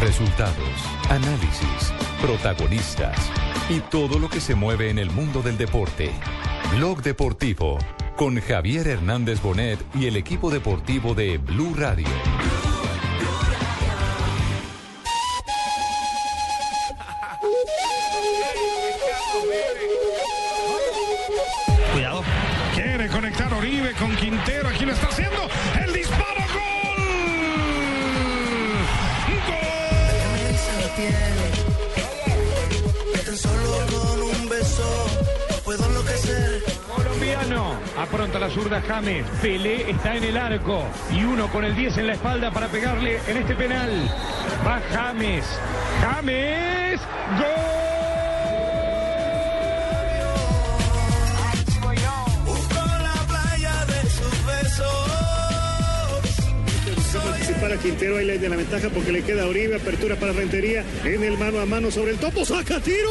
Resultados, análisis, protagonistas y todo lo que se mueve en el mundo del deporte. Blog Deportivo con Javier Hernández Bonet y el equipo deportivo de Blue Radio. Cuidado. Quiere conectar Oribe con Quintero. Aquí lo está haciendo. Apronta la zurda James. Pelé está en el arco. Y uno con el 10 en la espalda para pegarle en este penal. Va James. James. Gol. Para Quintero ahí le de la ventaja porque le queda a Oribe, apertura para Rentería en el mano a mano sobre el topo, saca tiro,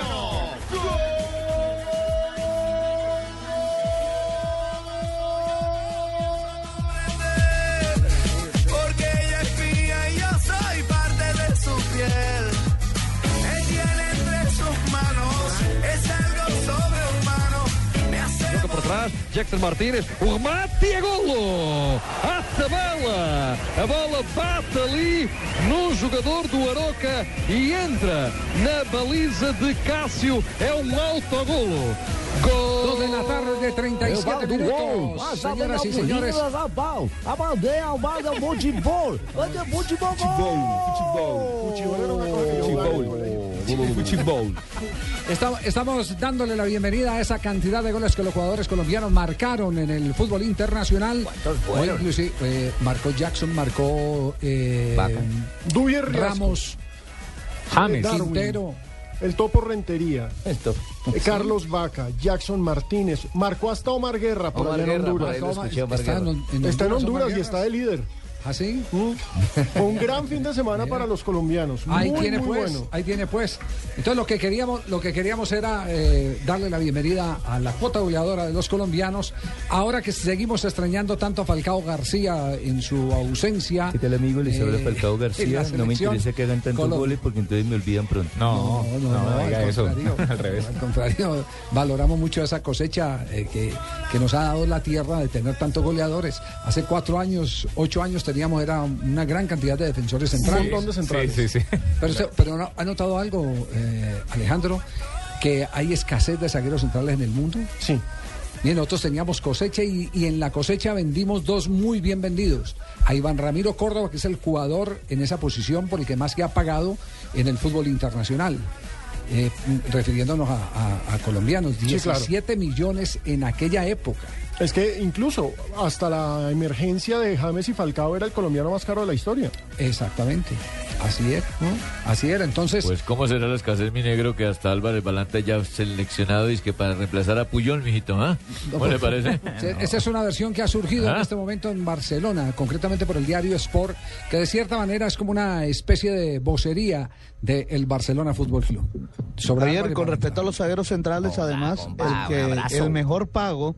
hace Toca por trás, Jackson Martínez, o remate e é golo! A tabela! A bola bate ali no jogador do Aroca e entra na baliza de Cássio. É um autogolo. Gol! Dos de la tarde, 37 minutos. Señoras y señores. A bal, a baldeia, a bal é um bom de bol. É bom de bol. Futebol, Futebol. Futebol. Estamos, estamos dándole la bienvenida a esa cantidad de goles que los jugadores colombianos marcaron en el fútbol internacional. Hoy inclusive eh, marcó Jackson, marcó eh, Dubier Ramos, James, Quintero. el topo Rentería, eh, Carlos Vaca, Jackson Martínez, marcó hasta Omar Guerra por allá en Honduras. Está en, en Está en Omar Honduras y Guerra. está de líder. ¿Ah, sí? Fue un gran fin de semana para los colombianos. Muy, Ahí tiene muy pues, bueno. ahí tiene pues. Entonces lo que queríamos, lo que queríamos era eh, darle la bienvenida a la cuota goleadora de los colombianos. Ahora que seguimos extrañando tanto a Falcao García en su ausencia. ¿Qué tal amigo? Les habla eh, Falcao García. No me interesa que hagan tantos Colo- goles porque entonces me olvidan pronto. No, no, no, al contrario, Al contrario, valoramos mucho esa cosecha eh, que, que nos ha dado la tierra de tener tantos goleadores. Hace cuatro años, ocho años teníamos era una gran cantidad de defensores Un centrales. montón de centrales. Pero, usted- pero no- ¿ha notado algo, eh, Alejandro? Que hay escasez de zagueros centrales en el mundo. Sí. Bien, nosotros teníamos cosecha y, y en la cosecha vendimos dos muy bien vendidos. A Iván Ramiro Córdoba, que es el jugador en esa posición por el que más que ha pagado en el fútbol internacional. Eh, refiriéndonos a, a- a colombianos, Sí, claro. 17 millones en aquella época. Es que incluso hasta la emergencia de James y Falcao era el colombiano más caro de la historia. Exactamente. Así es, ¿no? Así era. Entonces, Pues cómo será la escasez, mi negro, que hasta Álvarez Balanta ya seleccionado y es que para reemplazar a Puyol, mijito, ¿ah? ¿Cómo le parece? Sí, Esa es una versión que ha surgido en este momento en Barcelona, concretamente por el diario Sport, que de cierta manera es como una especie de vocería del Barcelona Fútbol Club. Sobre Javier, con respecto a los zagueros centrales, además, el, que, el mejor pago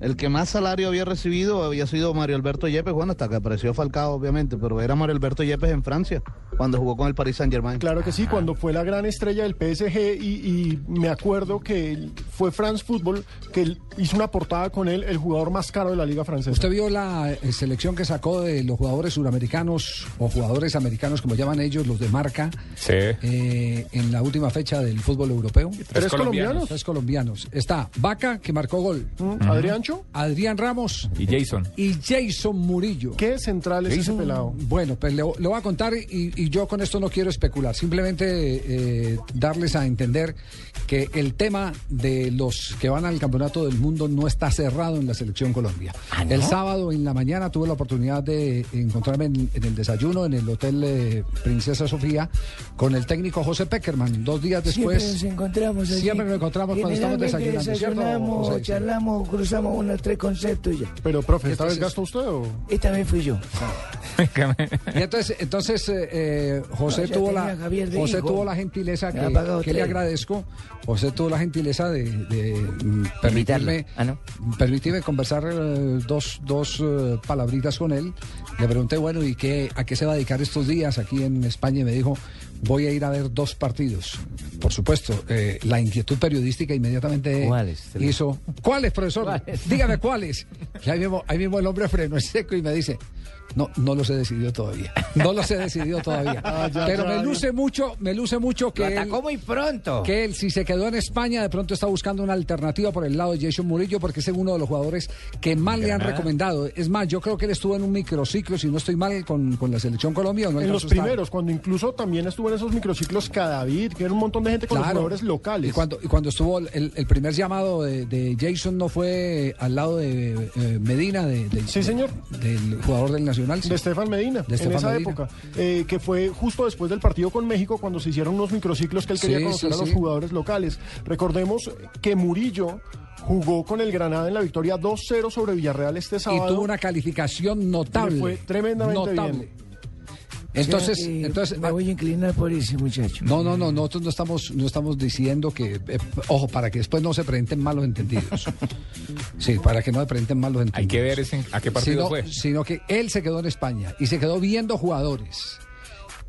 el que más salario había recibido había sido Mario Alberto Yepes, bueno, hasta que apareció Falcao, obviamente, pero era Mario Alberto Yepes en Francia, cuando jugó con el Paris Saint Germain. Claro que sí, cuando fue la gran estrella del PSG y, y me acuerdo que fue France Football que hizo una portada con él, el jugador más caro de la liga francesa. ¿Usted vio la eh, selección que sacó de los jugadores suramericanos o jugadores americanos, como llaman ellos, los de marca, Sí. eh, en la última fecha del fútbol europeo? ¿Tres colombianos? Tres colombianos. Está Vaca, que marcó gol. ¿Adriancho? Adrián Ramos. Y Jason. Y Jason Murillo. ¿Qué central es ese pelado? Bueno, pues le, le voy a contar y, y yo con esto no quiero especular, simplemente eh, darles a entender que el tema de los que van al campeonato del mundo no está cerrado en la selección Colombia. ¿no? El sábado en la mañana tuve la oportunidad de encontrarme en, en el desayuno en el Hotel eh, Princesa Sofía con el técnico José Peckerman. Dos días después. Siempre nos encontramos allí. Siempre nos encontramos cuando estamos desayunando, ¿cierto, José? charlamos, cruzamos unos tres conceptos y ya. Pero, profe, ¿esta vez gastó usted o...? Esta vez fui yo. Y entonces, entonces eh, eh, José No, tuvo la José hijo. tuvo la gentileza que, que le agradezco. José tuvo la gentileza de, de, mm, permitirme, Ah, permitirme conversar eh, dos, dos eh, palabritas con él. Le pregunté, bueno, ¿y qué, a qué se va a dedicar estos días aquí en España? Y me dijo, voy a ir a ver dos partidos. Por supuesto, eh, la inquietud periodística inmediatamente ¿Cuáles? hizo. ¿Cuáles, profesor? Dígame cuáles. Y ahí mismo, ahí mismo el hombre frenó en seco y me dice, no, no los he decidido todavía. No los he decidido todavía. Ah, Pero me luce mucho, me luce mucho que Lo él, atacó muy pronto. que él, si se quedó en España, de pronto está buscando una alternativa por el lado de Jason Murillo, porque es uno de los jugadores que más le han recomendado. Es más, yo creo que él estuvo en un microciclo, si no estoy mal, con, con la selección Colombia. ¿o no En los primeros, cuando incluso también estuvo en esos microciclos Cadavid, que era un montón de gente con los jugadores locales. Y cuando, y cuando estuvo el, el primer llamado de, de Jason no fue al lado de eh, Medina, de, de- Sí, señor. del jugador del Nacional. Sí. De Estefan Medina, De en esa Medina. época, eh, que fue justo después del partido con México cuando se hicieron unos microciclos que él quería Sí, conocer sí, a los jugadores locales. Recordemos que Murillo jugó con el Granada en la victoria 2-0 sobre Villarreal este y sábado. tuvo una calificación notable. Le fue tremendamente notable. bien. Entonces, O sea que entonces me voy a inclinar por ese muchacho. no, no, no, nosotros no estamos, no estamos diciendo que, eh, ojo, para que después no se presenten malos entendidos. Sí, para que no se presenten malos entendidos. Hay que ver ese- a qué partido sino, fue. Sino que él se quedó en España y se quedó viendo jugadores.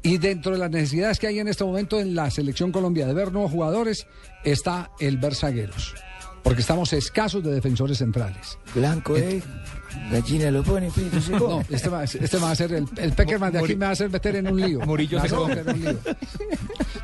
Y dentro de las necesidades que hay en este momento en la selección Colombia de ver nuevos jugadores está el ver zagueros. Porque estamos escasos de defensores centrales. Blanco, ¿eh? Gallina lo pone, frito se No, este va, este va a ser el, el Peckerman de aquí me va a hacer meter en un lío. Murillo se va a come. hacer meter en un lío.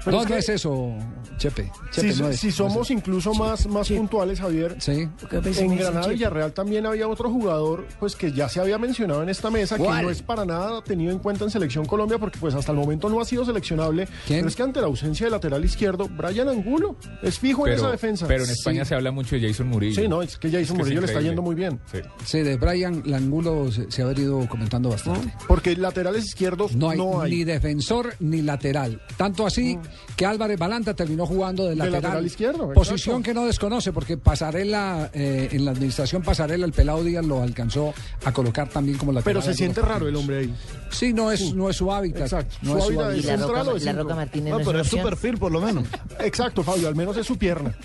Pero No, es no que- es eso, Chepe. Si, Chepe, no es, si no es somos incluso más, más puntuales, Javier, Sí. En Granada "Che, Villarreal también había otro jugador pues que ya se había mencionado en esta mesa, que no es para nada tenido en cuenta en Selección Colombia, porque pues hasta el momento no ha sido seleccionable. ¿Quién? Pero es que ante la ausencia de lateral izquierdo, Brian Angulo es fijo en esa defensa. pero en España Sí. se habla mucho de Jason Murillo. Sí, no, es que Jason Es que es Murillo le está yendo muy bien. Sí. Sí, de Brian Langulo se, se ha venido comentando bastante. Porque laterales izquierdos No hay, no hay. ni defensor ni lateral. Tanto así que Álvarez Balanta terminó jugando de lateral. lateral izquierdo, Posición exacto. que no desconoce porque Pasarela, eh, en la administración Pasarela, el pelado Díaz lo alcanzó a colocar también como lateral. Pero se en siente raro el hombre ahí. Sí, no es, no es su hábitat. Exacto. No Su es su hábitat ¿Y hábitat. es la central Roca, o de la centro? Roca Martínez No, no, pero es es su perfil, por lo menos. Exacto, Fabio, al menos es su pierna.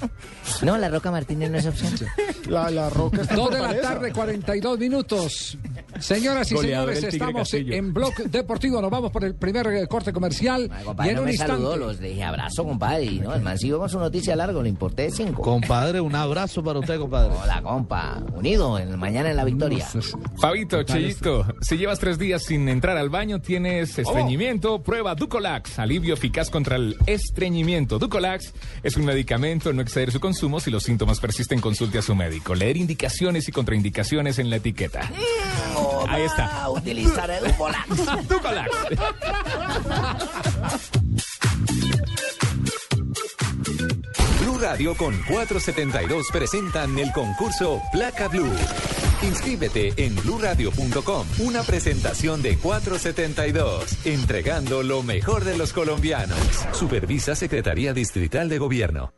No, la Roca Martínez no es opción. La, la roca está en Dos de la tarde, 42 minutos. Señoras y Goleador señores, estamos Castillo. en Blog Deportivo. Nos vamos por el primer eh, corte comercial. Ay, y compadre, en no un me instante. saludó, los dije abrazo, compadre. Y no, el man siguió con su noticia largo, le importé cinco. Compadre, un abrazo para usted, compadre. Hola, compa. Unido, en, mañana en la victoria. Fabito, Chillito, si llevas tres días sin entrar al baño, tienes Oh. estreñimiento, prueba Ducolax, alivio eficaz contra el estreñimiento. Ducolax es un medicamento, no exceder su consumo. Si los síntomas persisten, consulte a su médico. Leer indicaciones y contraindicaciones en la etiqueta. Ahí está. A utilizar el volante. Ducolax. Blue Radio con 472 presentan el concurso Placa Blue. Inscríbete en bluradio.com. Una presentación de 472, entregando lo mejor de los colombianos. Supervisa Secretaría Distrital de Gobierno.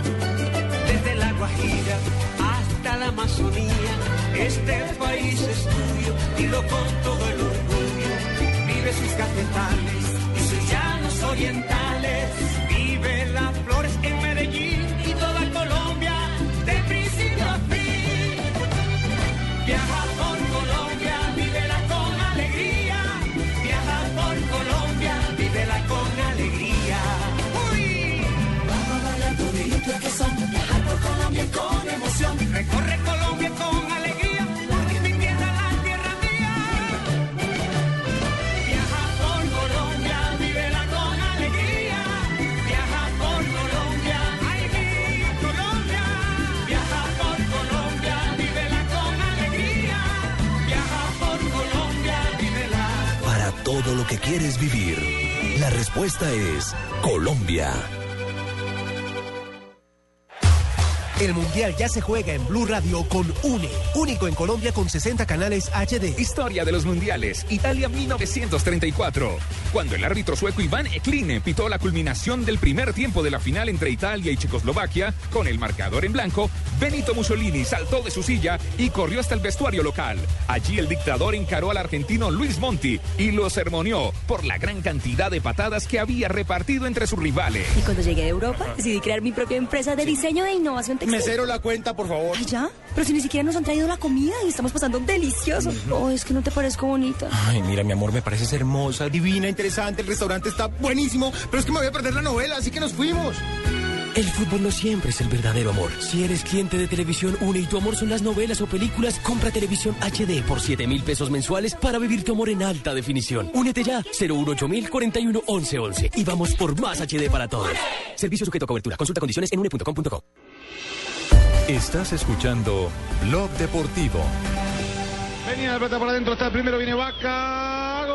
Y sus llanos orientales. Lo que quieres vivir, la respuesta es Colombia. El Mundial ya se juega en Blue Radio con UNE, único en Colombia con 60 canales HD. Historia de los mundiales, Italia 1934. Cuando el árbitro sueco Iván Ekline pitó la culminación del primer tiempo de la final entre Italia y Checoslovaquia, con el marcador en blanco, Benito Mussolini saltó de su silla y corrió hasta el vestuario local. Allí el dictador encaró al argentino Luis Monti y lo sermoneó por la gran cantidad de patadas que había repartido entre sus rivales. Y cuando llegué a Europa, decidí crear mi propia empresa de diseño e innovación textil. Mesero, la cuenta, por favor. Ay, ya. Pero si ni siquiera nos han traído la comida y estamos pasando delicioso. Oh, es que no te parezco bonita. Ay, mira, mi amor, me pareces hermosa, divina, interesante. El restaurante está buenísimo. Pero es que me voy a perder la novela, así que nos fuimos. El fútbol no siempre es el verdadero amor. Si eres cliente de Televisión Une y tu amor son las novelas o películas, compra Televisión HD por 7 mil pesos mensuales para vivir tu amor en alta definición. Únete ya, 018 mil 41 11 11. Y vamos por más HD para todos. Servicio sujeto a cobertura. Consulta condiciones en une.com.co. Estás escuchando Blog Deportivo. Venía la pelota por adentro, está el primero, viene Vaca.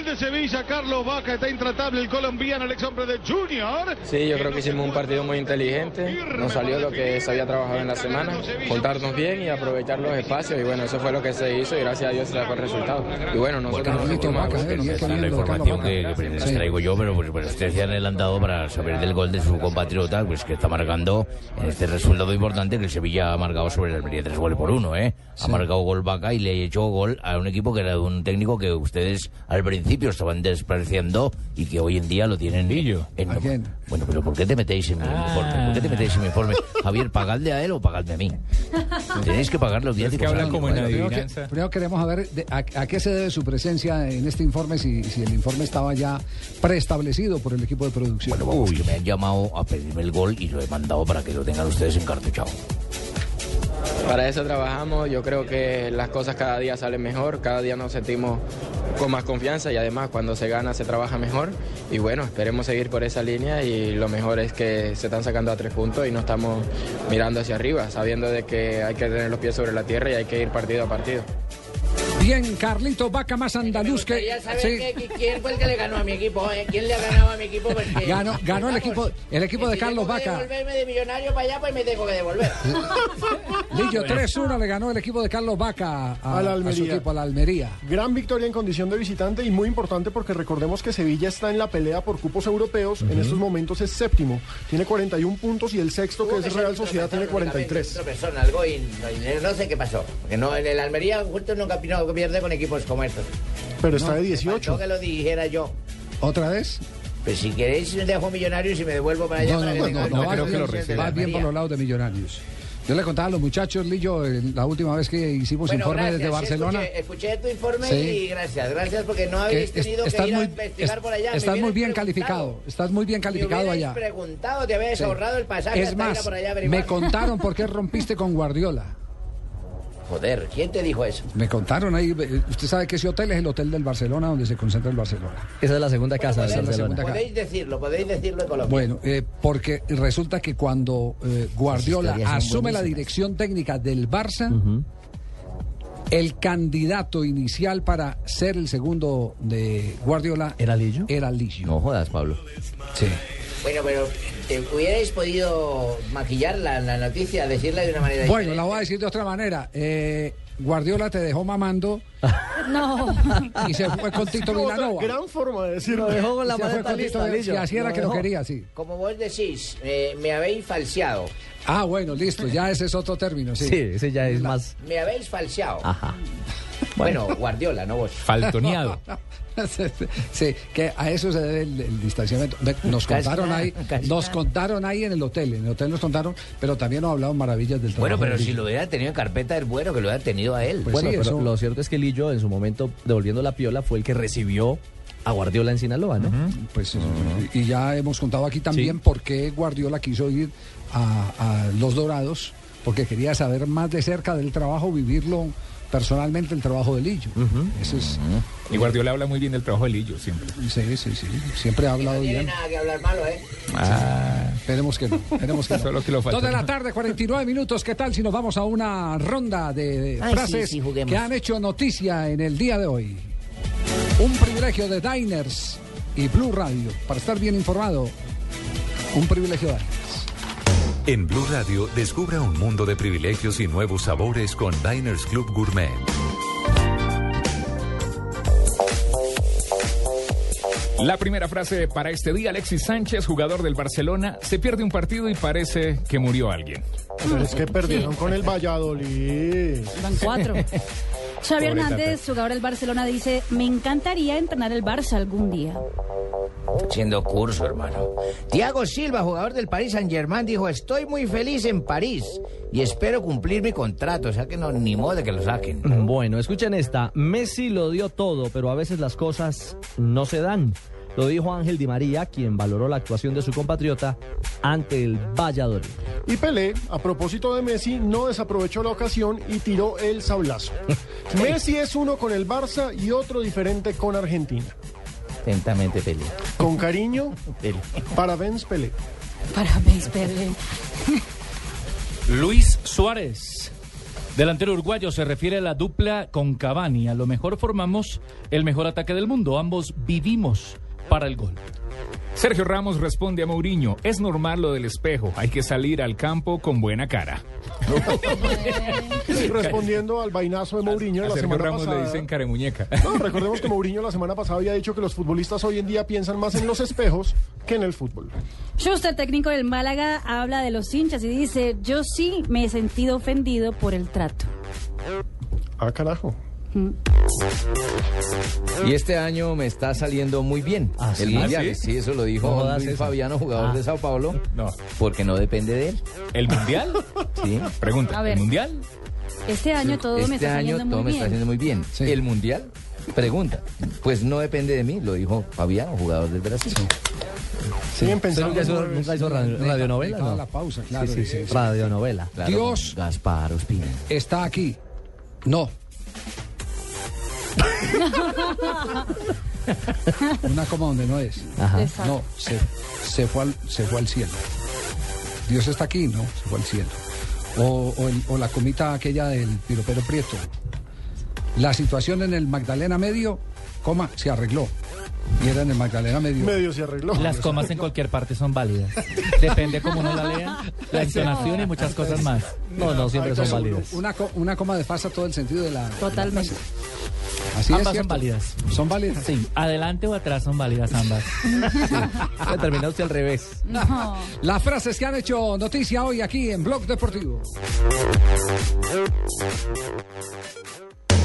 ¡Gol de Sevilla! Carlos Vaca está intratable el colombiano, el ex hombre de Junior. Sí, yo creo que hicimos un partido muy inteligente. Nos salió lo que se había trabajado en la semana, juntarnos bien y aprovechar los espacios. Y bueno, eso fue lo que se hizo y gracias a Dios se sacó el resultado. Y bueno, nosotros nos eh, gusto. la información que, que les traigo yo, pero pues, pues ustedes ya han dado para saber del gol de su compatriota, pues que está marcando en este resultado importante que el Sevilla ha marcado sobre el Almería tres goles por uno, ¿eh? Ha marcado gol Vaca y le ha hecho gol a un equipo que era de un técnico que ustedes al principio estaban despreciando y que hoy en día lo tienen en... Bueno, pero ¿por qué te metéis en mi informe? ¿Por qué te metéis en mi informe? Javier, ¿pagadle a él o pagadme a mí? Tenéis que pagar los días Bueno, primero, que- primero queremos saber de- a, a qué se debe su presencia en este informe, si, si el informe estaba ya preestablecido por el equipo de producción. Bueno, vamos, que me han llamado a pedirme el gol y lo he mandado para que lo tengan ustedes encartuchado. Para eso trabajamos, yo creo que las cosas cada día salen mejor, cada día nos sentimos con más confianza y además cuando se gana se trabaja mejor y bueno, esperemos seguir por esa línea y lo mejor es que se están sacando a tres puntos y no estamos mirando hacia arriba, sabiendo de que hay que tener los pies sobre la tierra y hay que ir partido a partido. Bien, Carlito Vaca más andaluz que... Ya sabes sí. que- quién fue el que le ganó a mi equipo, ¿eh? ¿Quién le ha ganado a mi equipo? Porque- Ganó, ganó el equipo, el equipo de si Carlos tengo Vaca. devolverme de millonario para allá, pues me tengo que devolver. Lillo, 3-1 le ganó el equipo de Carlos Vaca a, a la a su Almería. equipo, a la Almería. Gran victoria en condición de visitante y muy importante porque recordemos que Sevilla está en la pelea por cupos europeos. En estos momentos es séptimo. Tiene 41 puntos y el sexto, que es Real Sociedad, tiene 43. Tropezón, algo y no, no sé qué pasó. Que no, en el Almería justo nunca no pierde con equipos como estos. Pero está de Me 18. faltó que lo dijera yo. ¿Otra vez? Pues si queréis dejo millonarios y me devuelvo para allá. No, para no, que no, tenga- no, vas bien, vas bien por los lados de Millonarios. Yo le contaba a los muchachos, Lillo, en la última vez que hicimos Bueno, informe gracias, desde sí, Barcelona. Escuché, escuché tu informe Sí. y gracias, gracias porque no habéis que es- tenido que estás ir muy, a investigar es- por allá. estás muy bien calificado. Estás muy bien calificado me allá. preguntado, te habéis Sí. ahorrado el pasaje Es hasta ir más, a por allá a me contaron por qué rompiste con Guardiola. Joder, ¿quién te dijo eso? Me contaron ahí. Usted sabe que ese hotel es el hotel del Barcelona, donde se concentra el Barcelona. Esa es la segunda casa del la Barcelona. segunda. Podéis decirlo, podéis decirlo en Colombia. Bueno, eh, porque resulta que cuando eh, Guardiola asume la dirección técnica del Barça, el candidato inicial para ser el segundo de Guardiola ¿Era Lillo? Era Lillo. No jodas, Pablo. Sí. Bueno, pero ¿te hubierais podido maquillar la, la noticia, decirla de una manera Bueno, la voy a decir de otra manera. Eh, Guardiola te dejó mamando No. y se fue con Tito Vilanova. Gran forma de decirlo. Lo dejó con la Se fue maleta lista, y así era que lo quería, sí. Como vos decís, eh, me habéis falseado. Ah, bueno, listo, ya ese es otro término, sí. Sí, ese ya es más. Me habéis falseado. Ajá. Bueno, Guardiola, no vos. Faltoneado. Sí, sí, que a eso se debe el, el distanciamiento. Nos contaron ahí, nos contaron ahí en el hotel, en el hotel nos contaron, pero también nos hablaron maravillas del trabajo. Bueno, pero si lo hubiera tenido en carpeta del bueno, que lo hubiera tenido a él. Pues bueno, sí, pero eso- lo cierto es que Lillo, en su momento, devolviendo la piola, fue el que recibió a Guardiola en Sinaloa, ¿no? Pues, y ya hemos contado aquí también por qué Guardiola quiso ir a, a Los Dorados, porque quería saber más de cerca del trabajo, vivirlo personalmente, el trabajo de Lillo. Eso es, Y Guardiola habla muy bien del trabajo de Lillo siempre. sí, sí, sí, siempre ha hablado No tiene bien. nada que hablar malo, ¿eh? Esperemos que no, esperemos que no. Solo que lo falta. Dos de la tarde, 49 minutos. ¿Qué tal si nos vamos a una ronda de Ay, frases sí, sí, juguemos. que han hecho noticia en el día de hoy? Un privilegio de Diners y Blue Radio. Para estar bien informado, un privilegio de Diners. En Blue Radio, descubra un mundo de privilegios y nuevos sabores con Diners Club Gourmet. La primera frase para este día, Alexis Sánchez, jugador del Barcelona, se pierde un partido y parece que murió alguien. Pero es que perdieron con el Valladolid. Van cuatro. Xavi Hernández, jugador del Barcelona, dice, me encantaría entrenar el Barça algún día. Haciendo curso, hermano. Thiago Silva, jugador del Paris Saint Germain, dijo: Estoy muy feliz en París y espero cumplir mi contrato. O sea que no, ni modo de que lo saquen. Bueno, escuchen esta. Messi lo dio todo, pero a veces las cosas no se dan. Lo dijo Ángel Di María, quien valoró la actuación de su compatriota ante el Valladolid. Y Pelé, a propósito de Messi, no desaprovechó la ocasión y tiró el sablazo. Messi es uno con el Barça y otro diferente con Argentina. Atentamente, Pelé. Con cariño, Pelé. parabéns Pelé. Parabéns, Pelé. Luis Suárez. Delantero uruguayo se refiere a la dupla con Cavani. A lo mejor formamos el mejor ataque del mundo. Ambos vivimos para el gol. Sergio Ramos responde a Mourinho, es normal lo del espejo, hay que salir al campo con buena cara. Respondiendo al vainazo de Mourinho A la Sergio semana Ramos pasada. le dicen caremuñeca. No, recordemos que Mourinho la semana pasada había dicho que los futbolistas hoy en día piensan más en los espejos que en el fútbol. Schuster, técnico del Málaga, habla de los hinchas y dice, yo sí me he sentido ofendido por el trato. Ah, carajo. Y este año me está saliendo muy bien. ¿Ah, el sí? mundial. ¿Ah, sí? sí? eso lo dijo Luis eso. Fabiano, jugador Ah. de Sao Paulo. No. Porque no depende de él. ¿El Mundial? Sí. Pregunta, A ver. ¿el Mundial? Este año todo me este está año saliendo todo muy me está bien. haciendo muy bien. Sí. El mundial, pregunta. Pues no depende de mí, lo dijo Fabiano, jugador del Brasil. Siguen ¿Usted pensando. nunca hizo, nunca radio- radionovela? No. la pausa, claro. Sí, sí, sí. Radionovela. Claro, Dios. Gaspar Ospina. Está aquí. No. Una coma donde no es. Ajá. No, se, se, fue al, se fue al cielo. Dios está aquí, no, se fue al cielo. O, o el- o la comita aquella del piropero prieto. La situación en el Magdalena Medio, coma, se arregló. Y era en el Magdalena Medio. Medio se arregló. Las comas en cualquier parte son válidas. Depende cómo uno la lea, la entonación y muchas cosas más. No, no, siempre son válidas. Una, una coma desfasa todo el sentido de la. Totalmente. Así es ambas son válidas. Son válidas. Sí, adelante o atrás son válidas ambas. Ya termina usted al revés. No. Las frases que han hecho noticia hoy aquí en Blog Deportivo.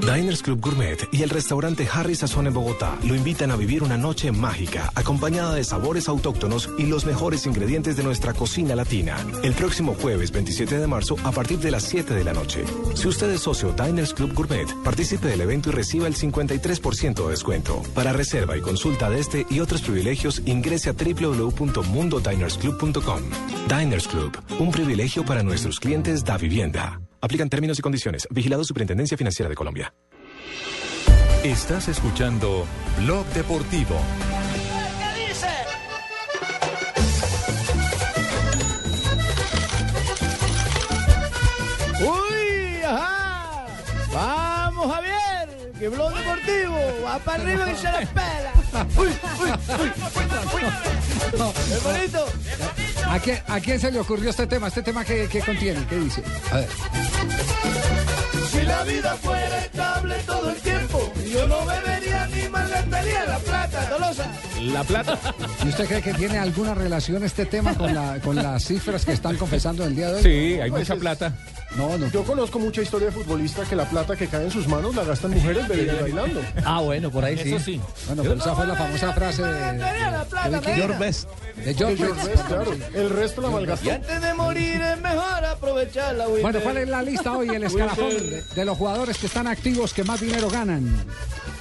Diners Club Gourmet y el restaurante Harry Sazón en Bogotá lo invitan a vivir una noche mágica, acompañada de sabores autóctonos y los mejores ingredientes de nuestra cocina latina. El próximo jueves 27 de marzo a partir de las 7 de la noche. Si usted es socio Diners Club Gourmet, participe del evento y reciba el 53% de descuento. Para reserva y consulta de este y otros privilegios, ingrese a www.mundodinersclub.com. Diners Club, un privilegio para nuestros clientes da vivienda. Aplican términos y condiciones. Vigilado Superintendencia Financiera de Colombia. Estás escuchando Blog Deportivo. ¿Qué dice? ¡Uy! ¡Ajá! ¡Vamos, Javier! ¡Que Blog Deportivo! ¡Va para arriba que se la pela! ¡Uy, uy, uy! uy, uy, uy. uy. ¿A quién, ¿A quién se le ocurrió este tema? ¿Este tema que, contiene? ¿Qué dice? A ver. Si la vida fuera estable todo el tiempo, yo no bebería ni malgastaría la plata, Tolosa. La plata. ¿Y usted cree que tiene alguna relación este tema con, la, con las cifras que están confesando el día de hoy? Sí, hay mucha plata. No, no. Yo conozco mucha historia de futbolista que la plata que cae en sus manos la gastan mujeres bebiendo y bailando. Ah, bueno, por ahí sí. Eso sí. Bueno, pero esa fue la famosa frase de, de George Best. de George Best. Claro. El resto la Y malgastó. antes de morir es mejor aprovecharla, güey. Bueno, ¿cuál es la lista hoy? El escalafón de, de los jugadores que están activos que más dinero ganan.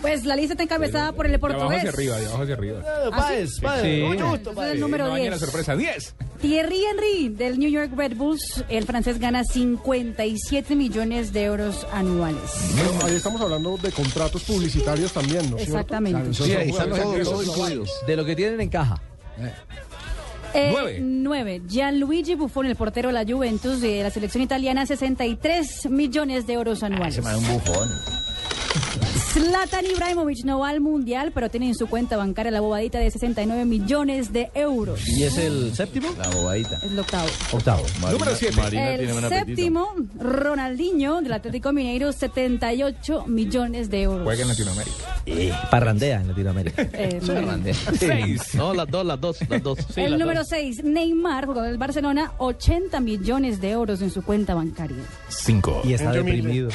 Pues la lista está encabezada por el De abajo portugués. hacia arriba, de abajo hacia arriba. Páez, Páez, Sí. mucho gusto, Páez. el número no dañe la 10. sorpresa. 10. Thierry Henry del New York Red Bulls, el francés gana 57 millones de euros anuales. Ahí estamos hablando de contratos publicitarios también, ¿no? Exactamente. Sí, ahí están activos incluidos. De lo que tienen en caja. Eh, Nueve. nueve. Gianluigi Buffon, el portero de la Juventus de la selección italiana, 63 millones de euros anuales. Se me da un bufón. Zlatan Ibrahimovic no va al Mundial, pero tiene en su cuenta bancaria la bobadita de 69 millones de euros. ¿Y es el séptimo? La bobadita. Es el octavo. Octavo. Número 7. Marina tiene el séptimo, Ronaldinho del Atlético Mineiro, 78 millones de euros. Juega en Latinoamérica. Parrandea en Latinoamérica. Eh, Seis. No, las dos, las dos, las dos. el número 6, Neymar, jugador del Barcelona, 80 millones de euros en su cuenta bancaria. 5. Y está Gente humilde. deprimido.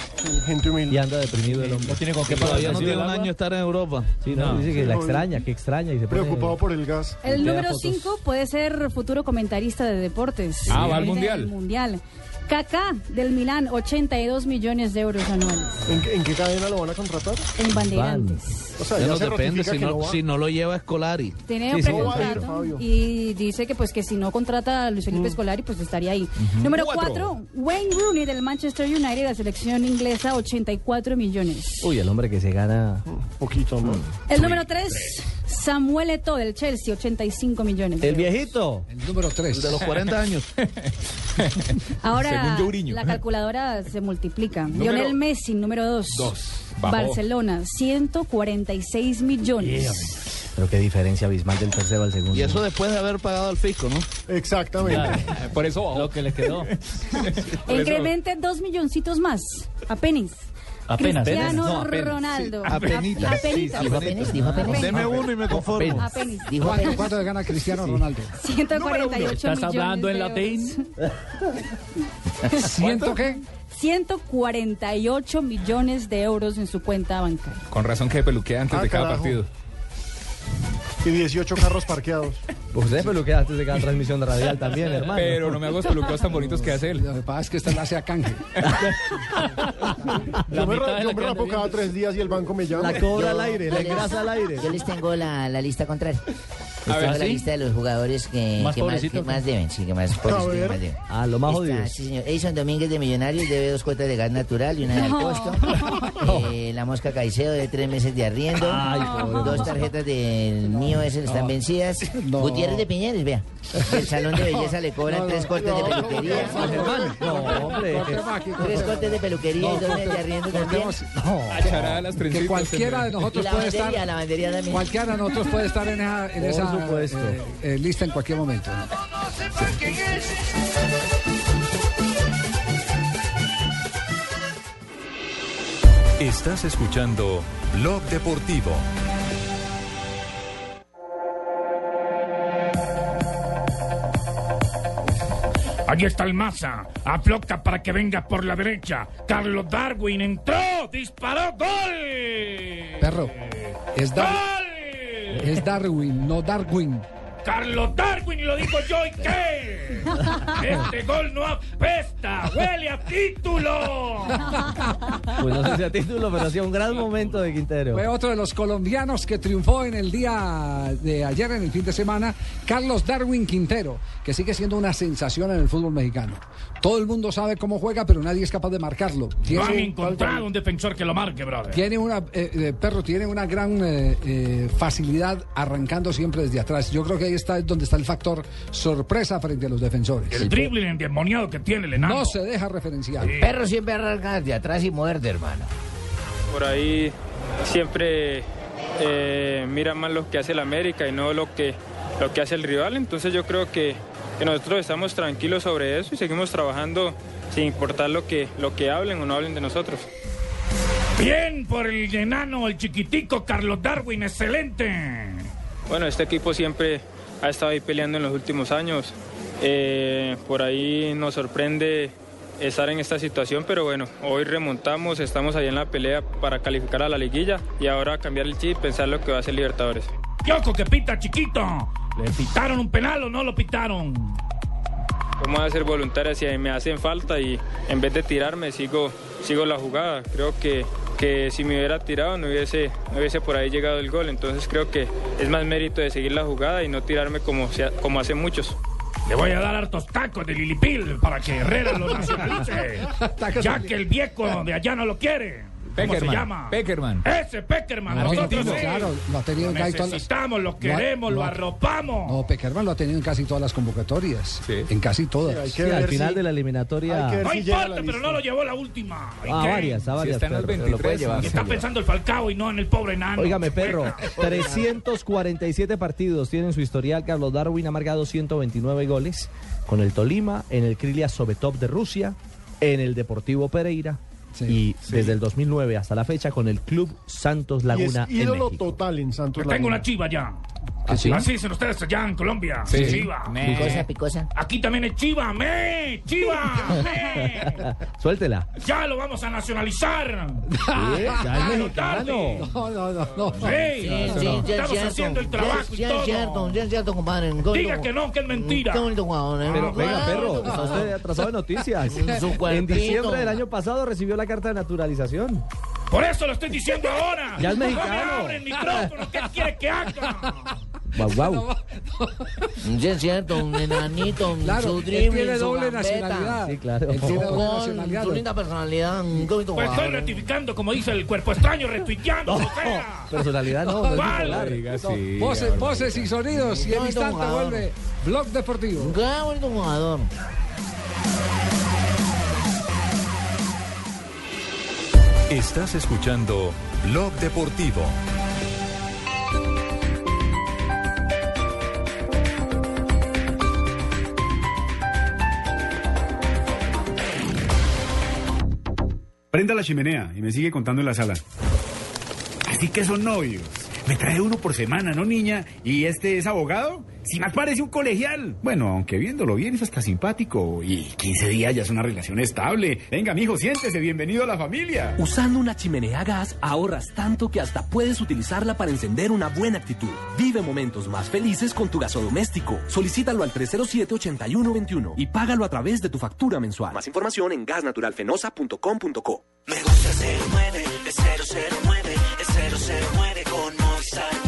Gente humilde. Y anda deprimido el hombre. No tiene con qué pagar Todavía el no tiene un año estar en Europa. Sí, no, No. dice que la extraña, que extraña y se pone- Preocupado por el gas. El número fotos. 5 puede ser futuro comentarista de deportes. Ah, va al Mundial. el Mundial. Kaká del Milán, 82 millones de euros anuales ¿En, qué- en qué cadena lo van a contratar? en Bandeirantes. O sea, Ya ya no se depende si que no, si no lo lleva Escolari. Tiene Sí, un sí, precontrato y dice que pues que si no contrata a Luis Felipe Scolari pues estaría ahí. Número Cuatro. 4, Wayne Rooney del Manchester United, la selección inglesa, 84 millones. Uy, el hombre que se gana. Poquito, ¿no? El número 3, Samuel Eto'o del Chelsea, 85 millones. de El euros. viejito. El número 3. De los 40 años. Ahora la calculadora se multiplica. Número- Lionel Messi, número 2. Dos. Bajó. Barcelona, 146 millones. Pero qué diferencia abismal del tercero al segundo. Y eso después de haber pagado al fisco, ¿no? Exactamente. Por eso bajó. Lo que le quedó. Incremente dos milloncitos más. Apenas. Apenas. Cristiano No, apenas. Ronaldo. Apenas, dijo apenas. Deme uno y me conformo. Apenas. Dijo ¿Cuánto, apenas. cuánto le gana Cristiano Ronaldo? 148 ¿Estás millones hablando de en euros. latín? ¿Ciento qué? 148 millones de euros en su cuenta bancaria. Con razón que peluquea antes Ah, de cada carajo. partido. Y 18 carros parqueados. Pues usted peluquea antes de cada transmisión de radial también, hermano. Pero no me hago los peluqueos tan bonitos que hace él. Lo que pasa es que esta la hace a canje. Yo me, ra- yo la me rapo cada tres días y el banco me llama. La cobra Yo- al aire, la engrasa al aire. Yo les tengo la, la lista contraria. Les A ver, tengo la ¿sí? lista de los jugadores que ¿Más que más, pobrecito que más deben, sí, que más pobrecitos que ver. más deben. Ah, lo más Está, jodido. sí, señor. Edison Domínguez de Millonarios debe dos cuotas de gas natural y una de al costo. Eh, la Mosca Caicedo de tres meses de arriendo. Ay, pobre dos tarjetas del mío ese están vencidas. No. Gutiérrez de Piñeres, vea. El salón de belleza le cobran No, no, tres cortes de no, peluquería. No, hombre. Tres cortes de peluquería y dos de arriendo también. Las Que cualquiera de nosotros puede estar. lavandería, también. Cualquiera de nosotros puede estar en esa, en esa eh, eh, lista en cualquier momento. Estás escuchando Blog Deportivo. Allí está el Maza. Aflocta para que venga por la derecha. Carlos Darwin entró. Disparó. Gol. Perro, es, Dar- ¡Gol! es Darwin, no Darwin. Carlos Darwin lo digo yo y qué. Este gol no apesta. Huele a título. Pues no sé si a título, pero hacía un gran momento de Quintero. Fue otro de los colombianos que triunfó en el día de ayer, en el fin de semana, Carlos Darwin Quintero, que sigue siendo una sensación en el fútbol mexicano. Todo el mundo sabe cómo juega, pero nadie es capaz de marcarlo. No han Tiene, encontrado un defensor que lo marque, brother. tiene una, eh, eh, perro, tiene una gran eh, eh, facilidad arrancando siempre desde atrás. Yo creo que ahí está donde está el factor sorpresa frente a los defensores. El dribbling endemoniado que tiene el enano. No se deja referenciar. Perro siempre arranca de atrás y muerde, hermano. por ahí siempre eh, miran más lo que hace el América y no lo que, lo que hace el rival. Entonces yo creo que, que nosotros estamos tranquilos sobre eso y seguimos trabajando sin importar lo que, lo que hablen o no hablen de nosotros. Bien por el enano, el chiquitico Carlos Darwin, excelente. Bueno, este equipo siempre ha estado ahí peleando en los últimos años. Eh, por ahí nos sorprende estar en esta situación, pero bueno, hoy remontamos, estamos ahí en la pelea para calificar a la liguilla y ahora cambiar el chip, pensar lo que va a ser Libertadores. Yoko que pita chiquito. ¿Le pitaron un penal o no lo pitaron? Vamos a ser voluntarios si me hacen falta y en vez de tirarme sigo, sigo la jugada. Creo que, que si me hubiera tirado no hubiese, no hubiese por ahí llegado el gol. Entonces creo que es más mérito de seguir la jugada y no tirarme como, como hacen muchos. Le voy a dar hartos tacos de Lilipil para que Herrera lo nacionalice. ya que el viejo de allá no lo quiere. ¿Cómo se Peckerman, llama? Peckerman. Ese Peckerman. Nosotros sí. claro, lo ha tenido en Lo casi todas las- necesitamos, lo queremos, lo ha- arropamos. No, Peckerman lo ha tenido en casi todas las convocatorias. En casi todas. Sí, al final de la eliminatoria. No importa, pero no lo llevó la última. ¿Y A varias, a varias. perro, pero lo puede llevar. Y está pensando el Falcao y no en el pobre enano. Óigame, perro, 347 partidos tiene en su historial. Carlos Darwin ha marcado 129 goles con el Tolima, en el Krylia Sovetov de Rusia, en el Deportivo Pereira y desde el 2009 hasta la fecha con el Club Santos Laguna y es en ídolo México. total en Santos Yo tengo Laguna. una chiva ya. ¿Ah, sí? Así dicen ustedes allá en Colombia. Sí. Chiva. Picosa, picosa. Aquí también es chiva, me, chiva, me. Suéltela. Ya lo vamos a nacionalizar. Ya es tarde. No, no, no. no. Sí, Sí, sí, ya es estamos cierto. haciendo el trabajo y Ya es todo. cierto, ya es cierto, compadre. Diga que no, que es mentira. Qué bonito jugador, ¿eh? Pero venga, perro, está usted atrasado de noticias. En diciembre del año pasado recibió la carta de naturalización. Por eso lo estoy diciendo ahora. Ya es No me mexicano. abre el micrófono. ¿Qué quiere que haga? Guau, guau. Sí, es cierto, un enanito, Claro, su tiene doble nacionalidad. Sí, claro. Él Su tiene doble nacionalidad. su linda personalidad, un Pues estoy rectificando, como dice el cuerpo extraño, retuiteando. o sea. Personalidad no, no bipolar. No, voces, voces y sonidos. Y en instante jugador. vuelve Blog Deportivo. Qué bonito jugador. Estás escuchando Blog Deportivo. Prenda la chimenea y me sigue contando en la sala. Así que son novios. Me trae uno por semana, ¿no, niña? ¿Y este es abogado? Si más parece un colegial. Bueno, aunque viéndolo bien es hasta simpático. Y 15 días ya es una relación estable. Venga, mijo, siéntese. Bienvenido a la familia. Usando una chimenea a gas ahorras tanto que hasta puedes utilizarla para encender una buena actitud. Vive momentos más felices con tu gasodoméstico. Solicítalo al 307-8121 y págalo a través de tu factura mensual. Más información en gasnaturalfenosa.com.co. Me gusta 09, es 009, es 009 con Movistar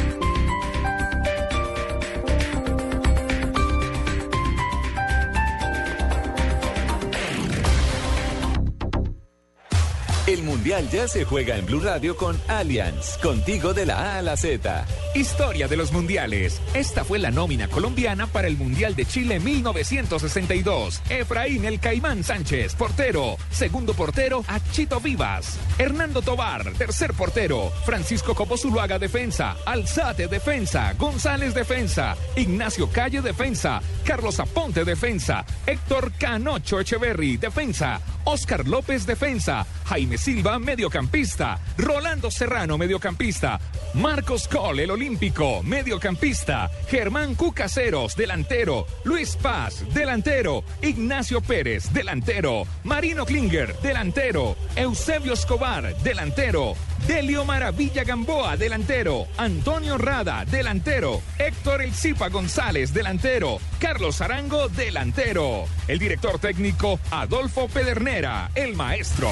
El Mundial ya se juega en Blue Radio con Allianz, contigo de la A a la Z. Historia de los mundiales. Esta fue la nómina colombiana para el Mundial de Chile 1962. Efraín El Caimán Sánchez, portero. Segundo portero, Achito Vivas. Hernando Tobar, tercer portero. Francisco Copo Zuluaga, defensa. Alzate, defensa. González, defensa. Ignacio Calle, defensa. Carlos Aponte, defensa. Héctor Canocho Echeverry, defensa. Oscar López, defensa. Jaime Silva, mediocampista. Rolando Serrano, mediocampista. Marcos Cole, el olímpico, mediocampista. Germán Cucaseros, delantero. Luis Paz, delantero. Ignacio Pérez, delantero. Marino Klinger, delantero. Eusebio Escobar, delantero. Delio Maravilla Gamboa, delantero. Antonio Rada, delantero. Héctor El Zipa González, delantero. Carlos Arango, delantero. El director técnico, Adolfo Pedernera, el maestro.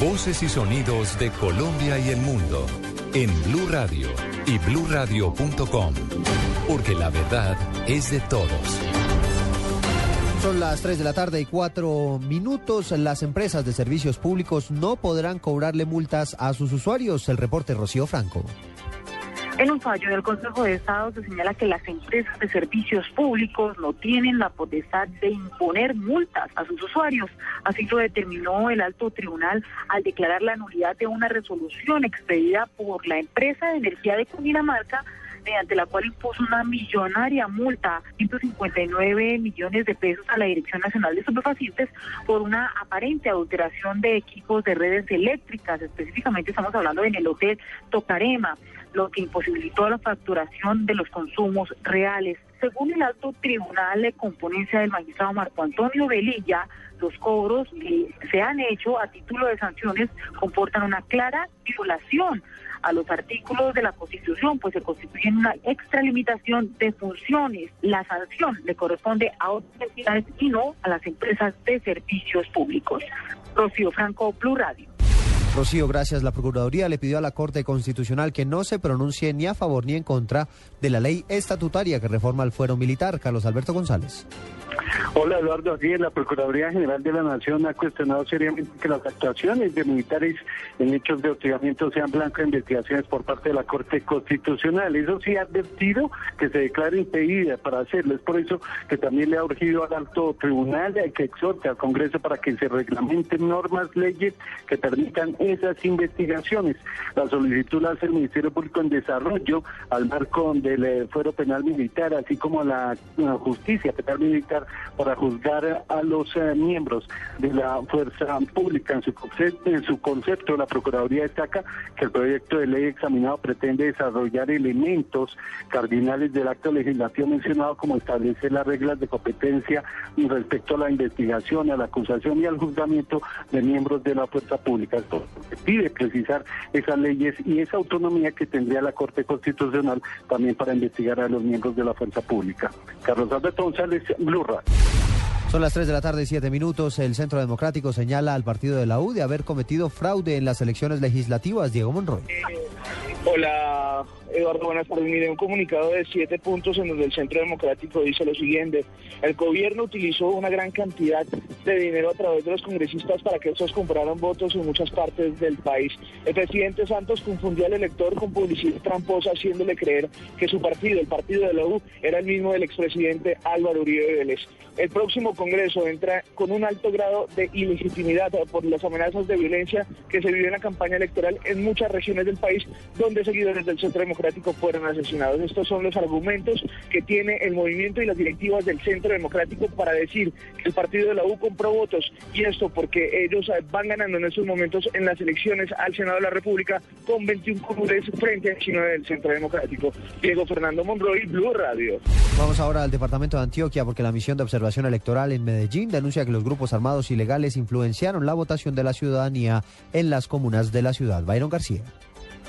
Voces y sonidos de Colombia y el mundo en Blue Radio y bluradio.com, porque la verdad es de todos. Son las 3 de la tarde y 4 minutos. Las empresas de servicios públicos no podrán cobrarle multas a sus usuarios. El reporte Rocío Franco. En un fallo del Consejo de Estado se señala que las empresas de servicios públicos no tienen la potestad de imponer multas a sus usuarios. Así lo determinó el alto tribunal al declarar la nulidad de una resolución expedida por la empresa de energía de Cundinamarca mediante la cual impuso una millonaria multa, 159 millones de pesos a la Dirección Nacional de Estupefacientes por una aparente adulteración de equipos de redes eléctricas. Específicamente estamos hablando en el hotel Tocarema, lo que imposibilitó la facturación de los consumos reales. Según el alto tribunal de componencia del magistrado Marco Antonio Velilla, los cobros que se han hecho a título de sanciones comportan una clara violación a los artículos de la Constitución, pues se constituyen una extralimitación de funciones. La sanción le corresponde a otras entidades y no a las empresas de servicios públicos. Rocío Franco, Blue Radio. Rocío, gracias. La Procuraduría le pidió a la Corte Constitucional que no se pronuncie ni a favor ni en contra de la ley estatutaria que reforma el fuero militar. Carlos Alberto González. Hola Eduardo, así la Procuraduría General de la Nación ha cuestionado seriamente que las actuaciones de militares en hechos de hostigamiento sean blanco de investigaciones por parte de la Corte Constitucional. Eso sí ha advertido que se declare impedida para hacerlo. Es por eso que también le ha urgido al alto tribunal que exhorte al Congreso para que se reglamenten normas, leyes que permitan esas investigaciones. La solicitud la hace el Ministerio Público en Desarrollo al marco del eh, fuero penal militar, así como la, justicia penal militar para juzgar a los eh, miembros de la fuerza pública. En su, concepto, la Procuraduría destaca que el proyecto de ley examinado pretende desarrollar elementos cardinales del acto legislativo mencionado, como establecer las reglas de competencia respecto a la investigación, a la acusación y al juzgamiento de miembros de la fuerza pública. Esto pide precisar esas leyes y esa autonomía que tendría la Corte Constitucional también para investigar a los miembros de la fuerza pública. Carlos Alberto González, Blue Radio. Son las 3 de la tarde y 7 minutos. El Centro Democrático señala al partido de la U de haber cometido fraude en las elecciones legislativas. Diego Monroy. Hola, Eduardo, buenas tardes. Mire, un comunicado de siete puntos en donde el Centro Democrático dice lo siguiente. El gobierno utilizó una gran cantidad de dinero a través de los congresistas para que estos compraran votos en muchas partes del país. El presidente Santos confundió al elector con publicidad tramposa, haciéndole creer que su partido, el partido de la U, era el mismo del expresidente Álvaro Uribe Vélez. El próximo Congreso entra con un alto grado de ilegitimidad por las amenazas de violencia que se vive en la campaña electoral en muchas regiones del país donde seguidores del Centro Democrático fueron asesinados. Estos son los argumentos que tiene el movimiento y las directivas del Centro Democrático para decir que el partido de la U compró votos y esto porque ellos eh, van ganando en estos momentos en las elecciones al Senado de la República con 21 curules frente al chino del Centro Democrático. Diego Fernando Monroy, Blue Radio. Vamos ahora al departamento de Antioquia porque la misión de observación electoral en Medellín denuncia que los grupos armados ilegales influenciaron la votación de la ciudadanía en las comunas de la ciudad. Byron García.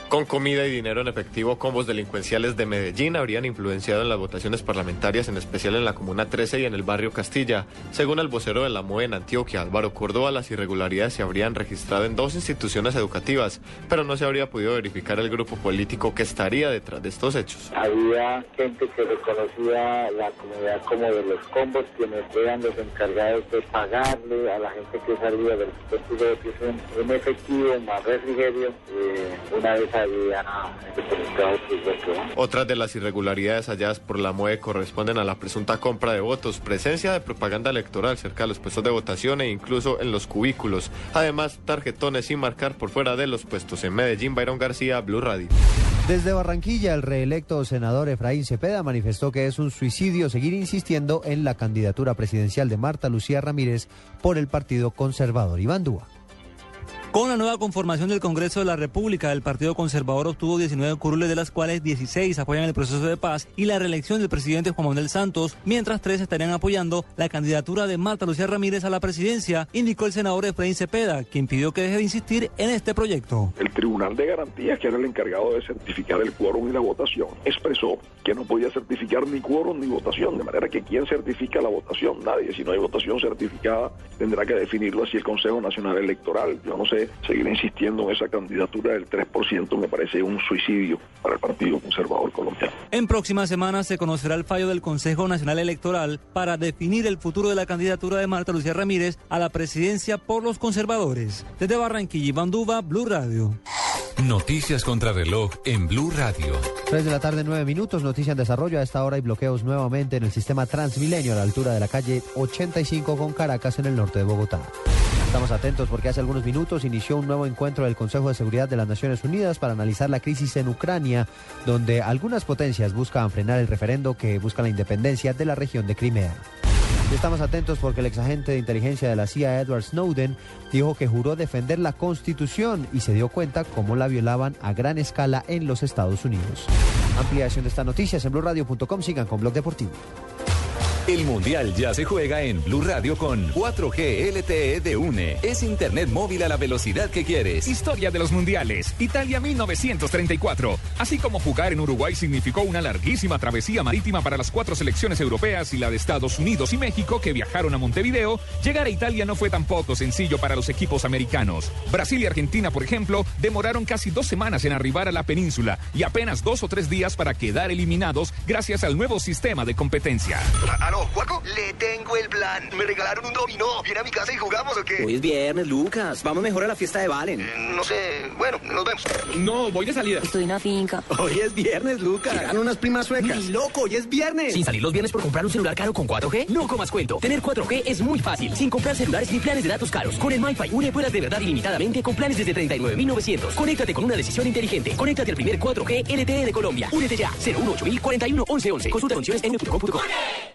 Con comida y dinero en efectivo, combos delincuenciales de Medellín habrían influenciado en las votaciones parlamentarias, en especial en la Comuna 13 y en el barrio Castilla. Según el vocero de la MOE en Antioquia, Álvaro Córdoba, las irregularidades se habrían registrado en dos instituciones educativas, pero no se habría podido verificar el grupo político que estaría detrás de estos hechos. Había gente que reconocía la comunidad como de los combos, quienes eran los encargados de pagarle a la gente que salía del puesto de votación en efectivo, más refrigerio, eh, una vez otras de las irregularidades halladas por la MOE corresponden a la presunta compra de votos, presencia de propaganda electoral cerca de los puestos de votación e incluso en los cubículos. Además, tarjetones sin marcar por fuera de los puestos. En Medellín, Byron García, Blue Radio. Desde Barranquilla, el reelecto senador Efraín Cepeda manifestó que es un suicidio seguir insistiendo en la candidatura presidencial de Marta Lucía Ramírez por el Partido Conservador Iván Dúa. Con la nueva conformación del Congreso de la República, el Partido Conservador obtuvo 19 curules, de las cuales 16 apoyan el proceso de paz y la reelección del presidente Juan Manuel Santos, mientras tres estarían apoyando la candidatura de Marta Lucía Ramírez a la presidencia, indicó el senador Efraín Cepeda, quien pidió que deje de insistir en este proyecto. El Tribunal de Garantías, que era el encargado de certificar el quórum y la votación, expresó que no podía certificar ni quórum ni votación, de manera que quien certifica la votación, nadie. Si no hay votación certificada, tendrá que definirlo así el Consejo Nacional Electoral. Yo no sé, seguir insistiendo en esa candidatura del 3% me parece un suicidio para el Partido Conservador Colombiano. En próximas semanas se conocerá el fallo del Consejo Nacional Electoral para definir el futuro de la candidatura de Marta Lucía Ramírez a la presidencia por los conservadores. Desde Barranquilla, Iván Duba, Blue Radio. Noticias contra reloj en Blue Radio. 3 de la tarde, 9 minutos. Noticia en desarrollo. A esta hora hay bloqueos nuevamente en el sistema Transmilenio a la altura de la calle 85 con Caracas en el norte de Bogotá. Estamos atentos porque hace algunos minutos inició un nuevo encuentro del Consejo de Seguridad de las Naciones Unidas para analizar la crisis en Ucrania, donde algunas potencias buscan frenar el referendo que busca la independencia de la región de Crimea. Estamos atentos porque el exagente de inteligencia de la CIA, Edward Snowden, dijo que juró defender la Constitución y se dio cuenta cómo la violaban a gran escala en los Estados Unidos. Ampliación de estas noticias en blurradio.com. Sigan con Blog Deportivo. El Mundial ya se juega en Blue Radio con 4G LTE de UNE. Es internet móvil a la velocidad que quieres. Historia de los mundiales. Italia 1934. Así como jugar en Uruguay significó una larguísima travesía marítima para las cuatro selecciones europeas y la de Estados Unidos y México que viajaron a Montevideo, llegar a Italia no fue tampoco sencillo para los equipos americanos. Brasil y Argentina, por ejemplo, demoraron casi dos semanas en arribar a la península y apenas dos o tres días para quedar eliminados gracias al nuevo sistema de competencia. Aló, Juaco, le tengo el plan. Me regalaron un dominó. ¿Viene a mi casa y jugamos o qué? Hoy es viernes, Lucas. Vamos mejor a la fiesta de Valen. Eh, no sé. Bueno, nos vemos. No, voy de salida. Estoy en la finca. Hoy es viernes, Lucas. Llegan unas primas suecas. Ni loco, hoy es viernes. Sin salir los viernes por comprar un celular caro con 4G, no comas cuento. Tener 4G es muy fácil, sin comprar celulares ni planes de datos caros. Con el MyFi une puedas de verdad ilimitadamente con planes desde 39.900. Conéctate con una decisión inteligente. Conéctate al primer 4G LTE de Colombia. Únete ya. 018 41 11 Consulta condiciones en.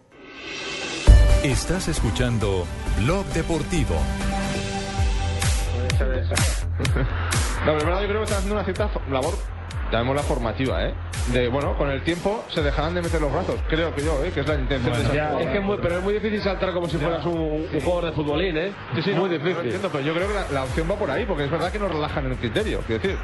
Estás escuchando Blog Deportivo. La verdad yo creo que están haciendo una cierta labor, llamémosla formativa, ¿eh? De, bueno, con el tiempo se dejarán de meter los brazos, creo que yo, ¿eh? Que es la intención de esa es que es muy, pero es muy difícil saltar como si fueras un, un jugador de futbolín, ¿eh? Sí, sí, muy no, difícil. no entiendo, pero yo creo que la, la opción va por ahí, porque es verdad que nos relajan el criterio. Quiero decir,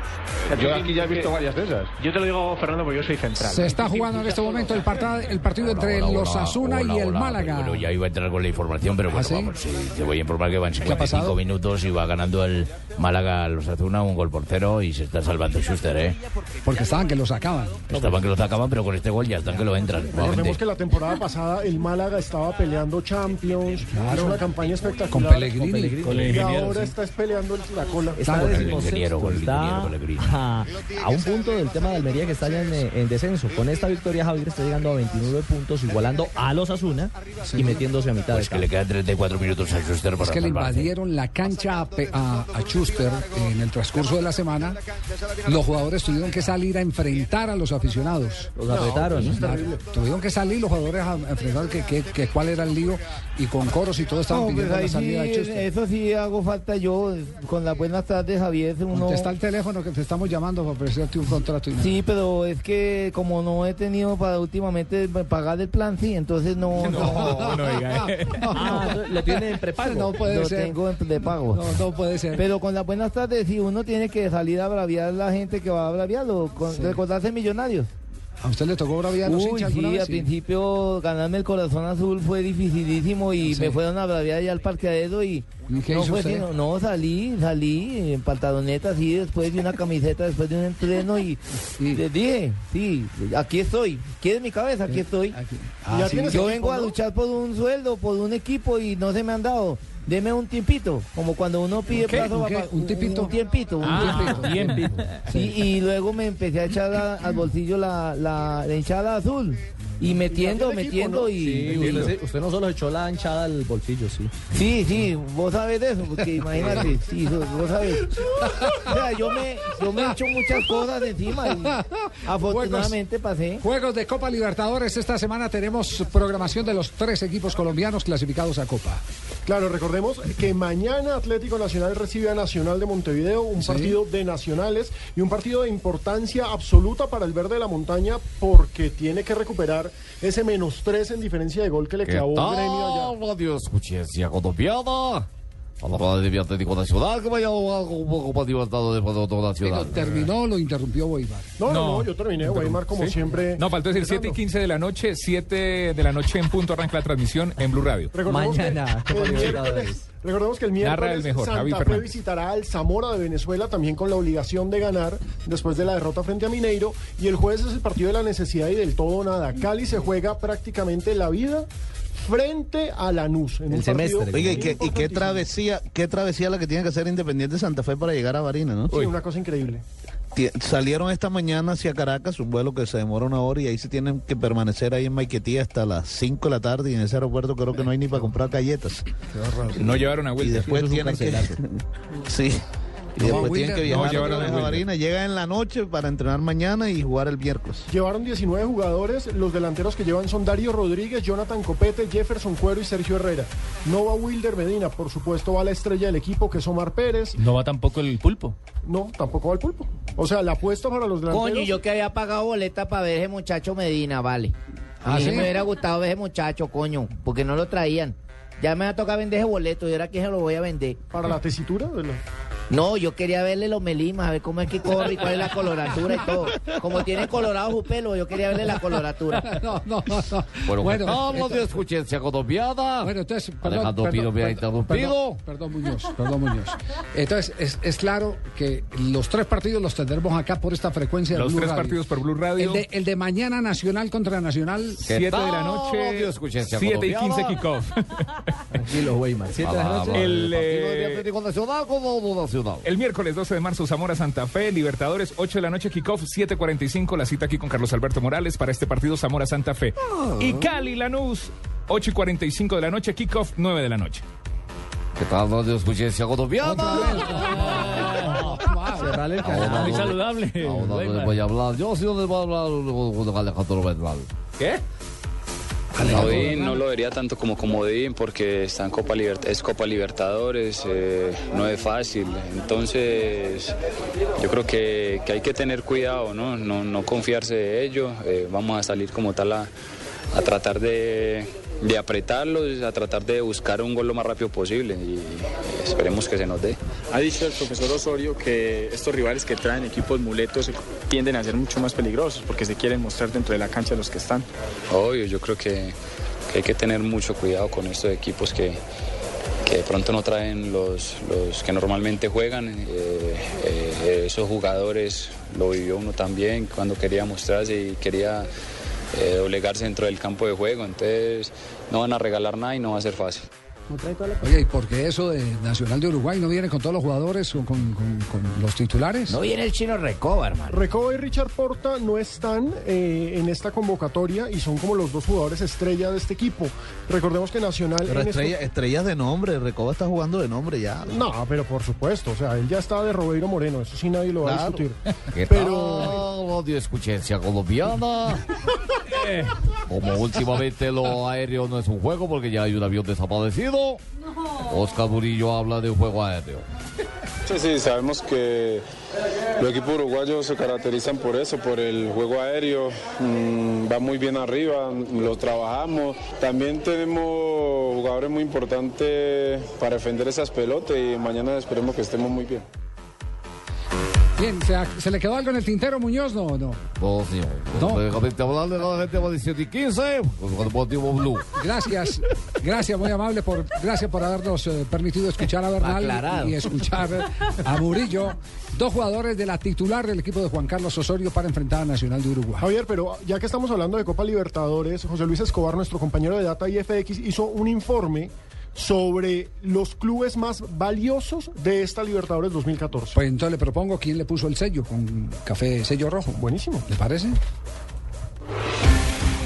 yo aquí ya he visto varias de esas. Yo te lo digo, Fernando, porque yo soy central. Se está jugando en este momento el, parta- el partido entre los Asuna y el Málaga. Bueno, ya iba a entrar con la información, pero bueno, ¿Ah, sí? vamos, sí, te voy a informar que van ha pasado? 55 minutos y va ganando el Málaga a los Azuna un gol por cero y se está salvando Schuster, ¿eh? Porque estaban que lo sacaban. Estaban que lo sacaban, pero con este gol ya están que lo entran. Recordemos que la temporada pasada el Málaga estaba peleando Champions, hizo una campaña espectacular. Con Pellegrini. Con Pellegrini. Con el y ahora sí. está peleando la cola. Está Con el ingeniero, con el está ingeniero Pellegrini. a, a un punto del tema de Almería que está ya en, eh, en descenso. Con esta victoria Javier está llegando a 29 puntos, igualando a los Asuna y metiéndose a mitad Pues de que le quedan 34 minutos a Schuster para Es que le invadieron la cancha a, a, a Schuster en el transcurso de la semana. Los jugadores tuvieron que salir a enfrentar a los aficionados. Los apretaron, ¿no? Claro, Tuvieron que salir los jugadores a enfrentar que, que- que cuál era el lío y con coros y todo estaban No, pues pidiendo la sí, salida de Schuster. eso sí hago falta yo. Con las buenas tardes, Javier. Uno... Contesta el teléfono que te estamos llamando para ofrecerte un contrato. y. Sí, pero es que como no he tenido para últimamente pagar el plan, sí, entonces no. No, no diga. Ah, lo tiene en prepago. No puede lo ser. tengo en de pago. No, no puede ser. Pero con las buenas tardes, sí, uno tiene que salir a braviar la gente que va a braviarlo, con, Sí. recordarse millonarios. ¿A usted le tocó braviar los hinchas sí, vez? al principio ganarme el corazón azul fue dificilísimo y Sí. me fueron a braviar allá al parqueadero y ¿Y qué no hizo fue usted? sino- no salí, salí en pantaloneta así después de una camiseta, después de un entreno y les dije, sí, aquí estoy, ¿quieres mi cabeza? Aquí estoy. Ah, Ya sí. tienes Yo vengo a luchar por un sueldo, por un equipo y no se me han dado. Deme un tiempito, como cuando uno pide ¿Un plazo ¿Un pa- qué? pa- ¿Un tiempito? Un tiempito, un Ah, tiempito. tiempito. Sí, y luego me empecé a echar a- al bolsillo la, la, la hinchada azul. Y metiendo, equipo, metiendo ¿no? y... Sí, y- usted, no solo echó la anchada al bolsillo, sí. Sí, sí, vos sabés de eso, porque imagínate, sí, vos sabés. O sea, yo me, yo me he hecho muchas cosas encima y afortunadamente pasé. Juegos de Copa Libertadores. Esta semana tenemos programación de los tres equipos colombianos clasificados a Copa. Claro, recordemos que mañana Atlético Nacional recibe a Nacional de Montevideo, un Sí. partido de nacionales y un partido de importancia absoluta para el verde de la montaña porque tiene que recuperar ese menos tres en diferencia de gol que le clavó Gremio allá. Radio Escuchencia Colombiana. A la madre de Atlético Nacional que vaya a un Copa Libertadores para otro Pero nacional. terminó, lo interrumpió Weimar. No, no, no, yo terminé, Weimar, como ¿Sí? siempre. No, faltó decir 7 y 15 de la noche, 7 de la noche en punto arranca la transmisión en Blue Radio. Recordemos que el miércoles- Recordemos que el Narra miércoles el mejor, Javi Santa Fe visitará al Zamora de Venezuela también con la obligación de ganar después de la derrota frente a Mineiro y el jueves es el partido de la necesidad y del todo o nada. Cali se juega prácticamente la vida frente a Lanús en un partido Oiga, ¿y qué, y qué travesía, qué travesía la que tiene que hacer Independiente Santa Fe para llegar a Barina, ¿no? Sí, una cosa increíble. Salieron esta mañana hacia Caracas, un vuelo que se demora una hora y ahí se tienen que permanecer ahí en Maiquetía hasta las 5 de la tarde y en ese aeropuerto creo que no hay ni para comprar galletas. No llevaron a Y Wilder. después tienen que... sí. Y No, después tienen que no viajar a vez a Wilder. Barina. Llegan en la noche para entrenar mañana y jugar el miércoles. Llevaron 19 jugadores, los delanteros que llevan son Darío Rodríguez, Jonathan Copete, Jefferson Cuero y Sergio Herrera. No va Wilder Medina, por supuesto va la estrella del equipo que es Omar Pérez. No va tampoco el pulpo. No, tampoco va el pulpo. O sea, la apuesta para los delanteros... Coño, yo que había pagado boleta para ver ese muchacho Medina, vale. ¿Ah, a mí sí? me hubiera gustado ver ese muchacho, coño, porque no lo traían. Ya me va a tocar vender ese boleto y ahora que se lo voy a vender. ¿Para la tesitura? de la- No, yo quería verle los melimas, a ver cómo es que corre y cuál es la coloratura y todo. Como tiene colorado su pelo, yo quería verle la coloratura. No, no, no. no. Bueno, Bueno, esto- Radio Escuchencia Colombiana. Bueno, entonces, perdón, Alejandro perdón, Pino me ha perdón, interrumpido. Perdón, perdón, Muñoz, perdón, Muñoz. Entonces, es, es claro que los tres partidos los tendremos acá por esta frecuencia de Los Blue tres Radio. partidos por Blue Radio. El de, el de mañana Nacional contra Nacional. 7 de la noche, 7 y 15 kickoff. Tranquilo, Weimar. 7 de la noche. El, eh, Atlético Nacional como no Nacional. El miércoles 12 de marzo, Zamora Santa Fe, Libertadores, 8 de la noche, kickoff, 7.45, la cita aquí con Carlos Alberto Morales para este partido Zamora Santa Fe. Y Cali Lanús, 8 y 45 de la noche, kickoff, 9 de la noche. ¿Qué tal Radio Escuchencia Colombiana? Muy saludable. Ahora no les voy a hablar. Yo sí no les voy a hablar con con Alejandro Bernal. ¿Qué? No lo vería tanto como comodín porque está en Copa es Copa Libertadores, eh, no es fácil. Entonces yo creo que, hay que tener cuidado, ¿no? No, confiarse de ello. Eh, vamos a salir como tal a tratar de, de apretarlos, a tratar de buscar un gol lo más rápido posible y esperemos que se nos dé. Ha dicho el profesor Osorio que estos rivales que traen equipos muletos tienden a ser mucho más peligrosos porque se quieren mostrar dentro de la cancha los que están. Obvio, yo creo que, que hay que tener mucho cuidado con estos equipos que, que de pronto no traen los, los que normalmente juegan. Eh, eh, esos jugadores lo vivió uno también cuando quería mostrarse y quería eh, doblegarse dentro del campo de juego. Entonces no van a regalar nada y no va a ser fácil. No trae toda la Oye, ¿y por qué eso de Nacional de Uruguay no viene con todos los jugadores o con, con- con los titulares? No viene el chino Recoba, hermano. Recoba y Richard Porta no están eh, en esta convocatoria y son como los dos jugadores estrella de este equipo. Recordemos que Nacional... Pero estos- estrella- estrellas de nombre, Recoba está jugando de nombre ya. No, pero por supuesto, o sea, él ya está de Robeiro Moreno, eso sí nadie lo va a discutir. ¿Qué Pero tal, radio escuchencia colombiana? Como últimamente lo aéreo no es un juego porque ya hay un avión desaparecido, Oscar Murillo habla de un juego aéreo. Sí, sí, sabemos que los equipos uruguayos se caracterizan por eso, por el juego aéreo, mm, va muy bien arriba, lo trabajamos. También tenemos jugadores muy importantes para defender esas pelotas y mañana esperemos que estemos muy bien. Bien, ¿se, se le quedó algo en el tintero, Muñoz? No, no. No, señor. No. Lógicamente hablarle a la gente de 17 y 15, pues, con motivo Blue. Gracias, gracias, muy amable por, gracias por habernos eh, permitido escuchar a Bernal Aclarado. y escuchar a Murillo, dos jugadores de la titular del equipo de Juan Carlos Osorio para enfrentar a Nacional de Uruguay. Javier, pero ya que estamos hablando de Copa Libertadores, José Luis Escobar, nuestro compañero de Data IFX, hizo un informe sobre los clubes más valiosos de esta Libertadores 2014. Pues entonces le propongo quién le puso el sello con café sello rojo. Buenísimo. ¿Le parece?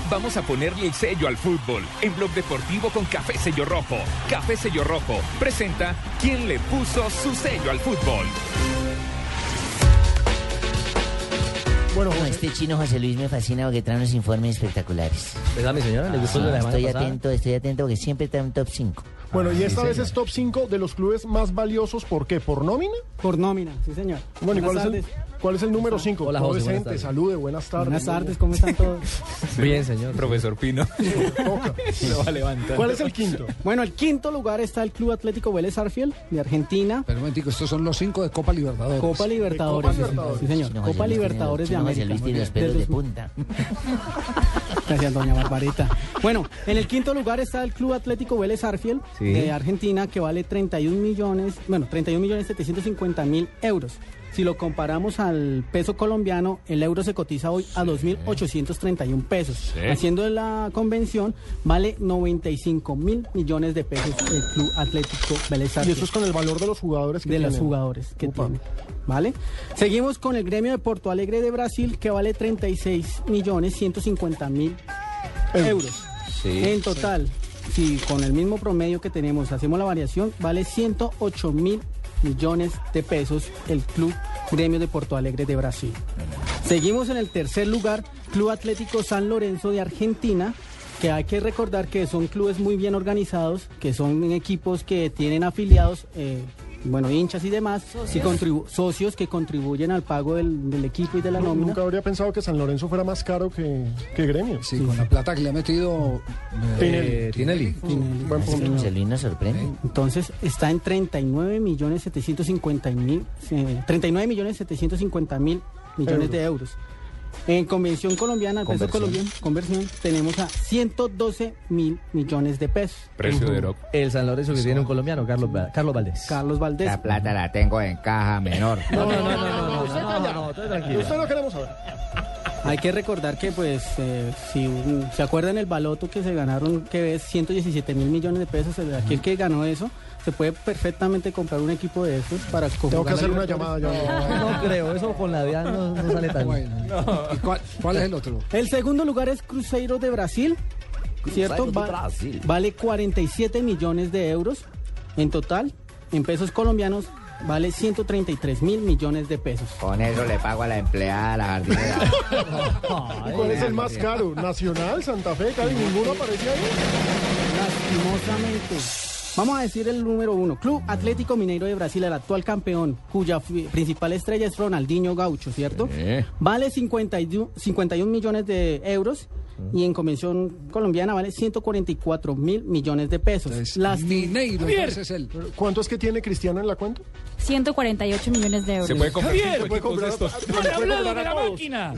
Vamos a ponerle el sello al fútbol en Blog Deportivo con Café Sello Rojo. Café Sello Rojo presenta quién le puso su sello al fútbol. Bueno, No, este chino José Luis me fascina porque trae unos informes espectaculares. ¿Verdad, mi señora? ¿Le gustó Sí, el de la semana estoy pasada? atento, estoy atento porque siempre trae un top 5. Bueno, y Ah, esta sí, vez señor. es top 5 de los clubes más valiosos, ¿por qué? ¿Por nómina? Por nómina, sí señor. Bueno, ¿y cuál Buenas es, el, tardes. cuál es el número 5? Hola, José, buenas tardes. salude, buenas tardes. Buenas tardes, ¿cómo están todos? Bien, señor. Profesor Pino. Lo va a levantar. ¿Cuál es el quinto? Bueno, el quinto lugar está el Club Atlético Vélez Arfiel de Argentina. Pero un momentico, estos son los cinco de Copa Libertadores. Copa Libertadores, sí, señor. Sí, señor. Chino José Copa Libertadores de América. Luis tiene los Desde pelos de punta. Gracias, doña Barbarita. Bueno, en el quinto lugar está el Club Atlético Vélez Arfiel Sí. de Argentina, que vale 31 millones, bueno, 31 millones 750 mil euros. Si lo comparamos al peso colombiano, el euro se cotiza hoy a 2.831 pesos. Sí. Haciendo la convención, vale 95 mil millones de pesos el Club Atlético Vélez Y eso es con el valor de los jugadores que de los tienen. jugadores que Upa. tiene. ¿Vale? Seguimos con el gremio de Porto Alegre de Brasil, que vale 36 millones 150 mil euros. Sí. En total, si con el mismo promedio que tenemos hacemos la variación, vale 108 mil millones de pesos el Club Gremio de Porto Alegre de Brasil. Seguimos en el tercer lugar, Club Atlético San Lorenzo de Argentina, que hay que recordar que son clubes muy bien organizados, que son equipos que tienen afiliados, eh, bueno, hinchas y demás, y contribu- socios que contribuyen al pago del, del equipo y de la Nu- nómina. Nunca habría pensado que San Lorenzo fuera más caro que, que Gremio. Sí, con la plata que le ha metido Tinelli. eh, Tinelli. Tinelli. Buen punto. Nos sorprende. Entonces está en 39 millones 750 mil, eh, 39 millones 750 mil millones de euros. En convención colombiana, peso Conversión. colombiano, conversión, tenemos a 112 mil millones de pesos. Precio de Oro. El San Lorenzo que tiene un colombiano, Carlos, Carlos Valdés. Carlos Valdés. La plata la tengo en caja menor. No, no, no, no, no. Usted lo queremos saber. Hay que recordar que, pues, eh, si se acuerdan el baloto que se ganaron, que es 117 mil millones de pesos, el- aquel que ganó eso, se puede perfectamente comprar un equipo de esos para Tengo que hacer una llamada ya. No creo, eso con la DIAN no, no sale tan Bueno. ¿Y cuál, cuál es el otro? El segundo lugar es Cruzeiro de Brasil, ¿cierto? Cruzeiro de Va- Brasil. Vale 47 millones de euros en total. En pesos colombianos vale 133 mil millones de pesos. Con eso le pago a la empleada, a la jardinera. ¿Y cuál es el más caro? ¿Nacional, Santa Fe, Cali? ¿Ninguno aparece ahí? Lastimosamente. Vamos a decir el número uno. Club Atlético Mineiro de Brasil, el actual campeón, cuya principal estrella es Ronaldinho Gaucho, ¿cierto? Vale 51, 51 millones de euros y en convención colombiana vale 144 mil millones de pesos. Las Mineiro, entonces es el. ¿Cuánto es que tiene Cristiano en la cuenta? 148 millones de euros. Se puede comprar Javier, se puede de comprar- estos. puede ¡Han hablado de la máquina!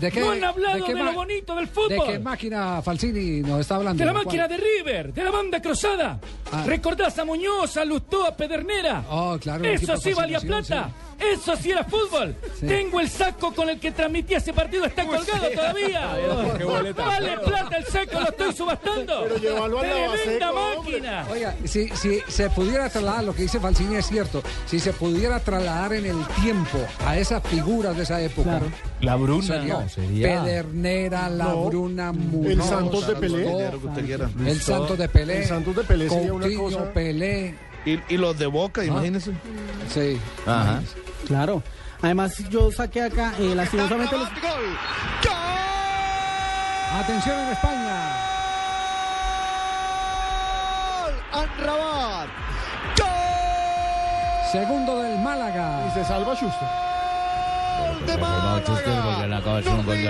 ¿De qué, no han hablado de de, qué lo ma- bonito del ¿De fútbol. qué máquina Falsini nos está hablando? De la ¿Cuál? máquina de River, de la banda cruzada. Ah. ¿Recordás a Muñoz, a Lustó, a Pedernera? Oh, claro. Eso sí valía plata. Eso sí era fútbol. Sí. Tengo el saco con el que transmití ese partido, está colgado todavía. Vale plata el saco, lo estoy subastando. Pero llévalo Tremenda hombre. máquina. Oiga, si, si se pudiera trasladar, lo que dice Falsini es cierto, si se pudiera trasladar en el tiempo a esas figuras de esa época. La Bruna. Sería, No, sería- Pedernera, La No, Bruna, el Santos de Pelé. Lustó, que usted quiera. El Santos de Pelé. El Santos de Pelé sería una cosa- Pelé. Y, y los de Boca, imagínense. Sí. Ajá. Claro. Además, yo saqué acá, eh, lastimosamente los... Atención en España. Anrabat. Segundo del Y Málaga. se salva Schuster.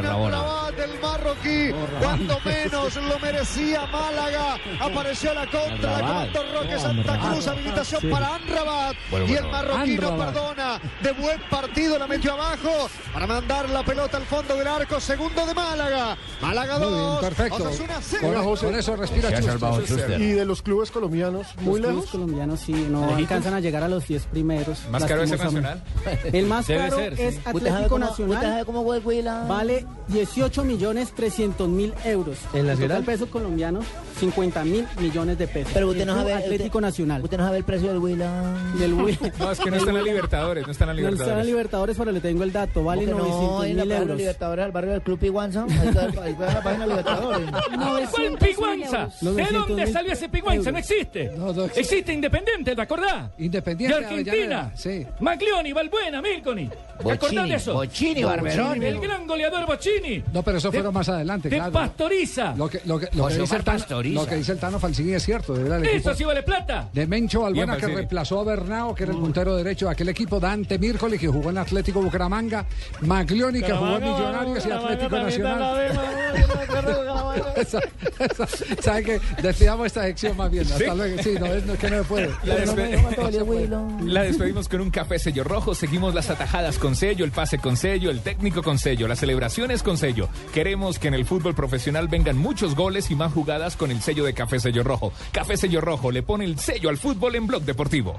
Rabona. Anrabat, el marroquí, cuando menos lo merecía Málaga. Apareció la contra, Anrabat. comandó Roque Santa Cruz, habilitación para Anrabat. Y el marroquí no perdona. De buen partido la metió abajo para mandar la pelota al fondo del arco. Segundo de Málaga. Málaga Muy bien, 2. perfecto. Con, eso respira. Y de los clubes colombianos, muy los clubes lejos. colombianos sí, no alcanzan a llegar a los 10 primeros. Más caro es el lastimosamente. Nacional. El más caro es ¿Usted sabe Atlético cómo- ¿Usted Nacional. cómo fue Huila? Vale 18 millones 300 mil euros. ¿En la ciudad? total pesos colombianos, 50 mil millones de pesos. Pero usted no sabe. Atlético usted- Nacional. Usted no sabe el precio del Huila. Del Wii. No, es que no están en la Libertadores, no están en la No está en Libertadores. Libertadores, pero le tengo el dato. Vale ¿Cómo que 900 no, en la mil página euros. Libertadores, al barrio del Club Piguanza. Ahí la página Libertadores. ¿Cuál piguanza? ¿De 900 dónde salió ese piguanza? No existe. No, no existe. Existe Independiente, ¿te acordás? Independiente De Argentina. Sí. Maglioni, Balbuena, Milconi. ¿Te acordás de eso? Bocini, Barberón. El gran goleador Bocini. No, pero eso De- fueron más adelante, De claro. Pastoriza. Lo que, lo que, lo que José dice, el Tano, Pastoriza. lo que dice el Tano Falsini es cierto. Era el equipo Eso sí vale plata. de Mencho Balbuena que reemplazó a Bernao, que era el puntero derecho de aquel equipo. Dante Mírcoli, que jugó en Atlético Bucaramanga. Maglioni, que jugó en Millonarios y Atlético Nacional. ¿Sabe qué? Despidamos esta sección más bien. Hasta Sí. luego. Sí, no, es, que no me puede. La despedimos con un café sello rojo, seguimos las atajadas con sello, el pase con sello, el técnico con sello, las celebraciones con sello. Queremos que en el fútbol profesional vengan muchos goles y más jugadas con el sello de café sello rojo. Café sello rojo le pone el sello al fútbol en Blog Deportivo.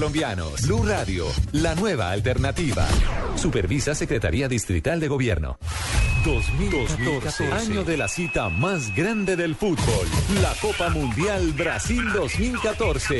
colombianos. Blue Radio, la nueva alternativa. Supervisa Secretaría Distrital de Gobierno. 2014, año de la cita más grande del fútbol, la Copa Mundial Brasil 2014.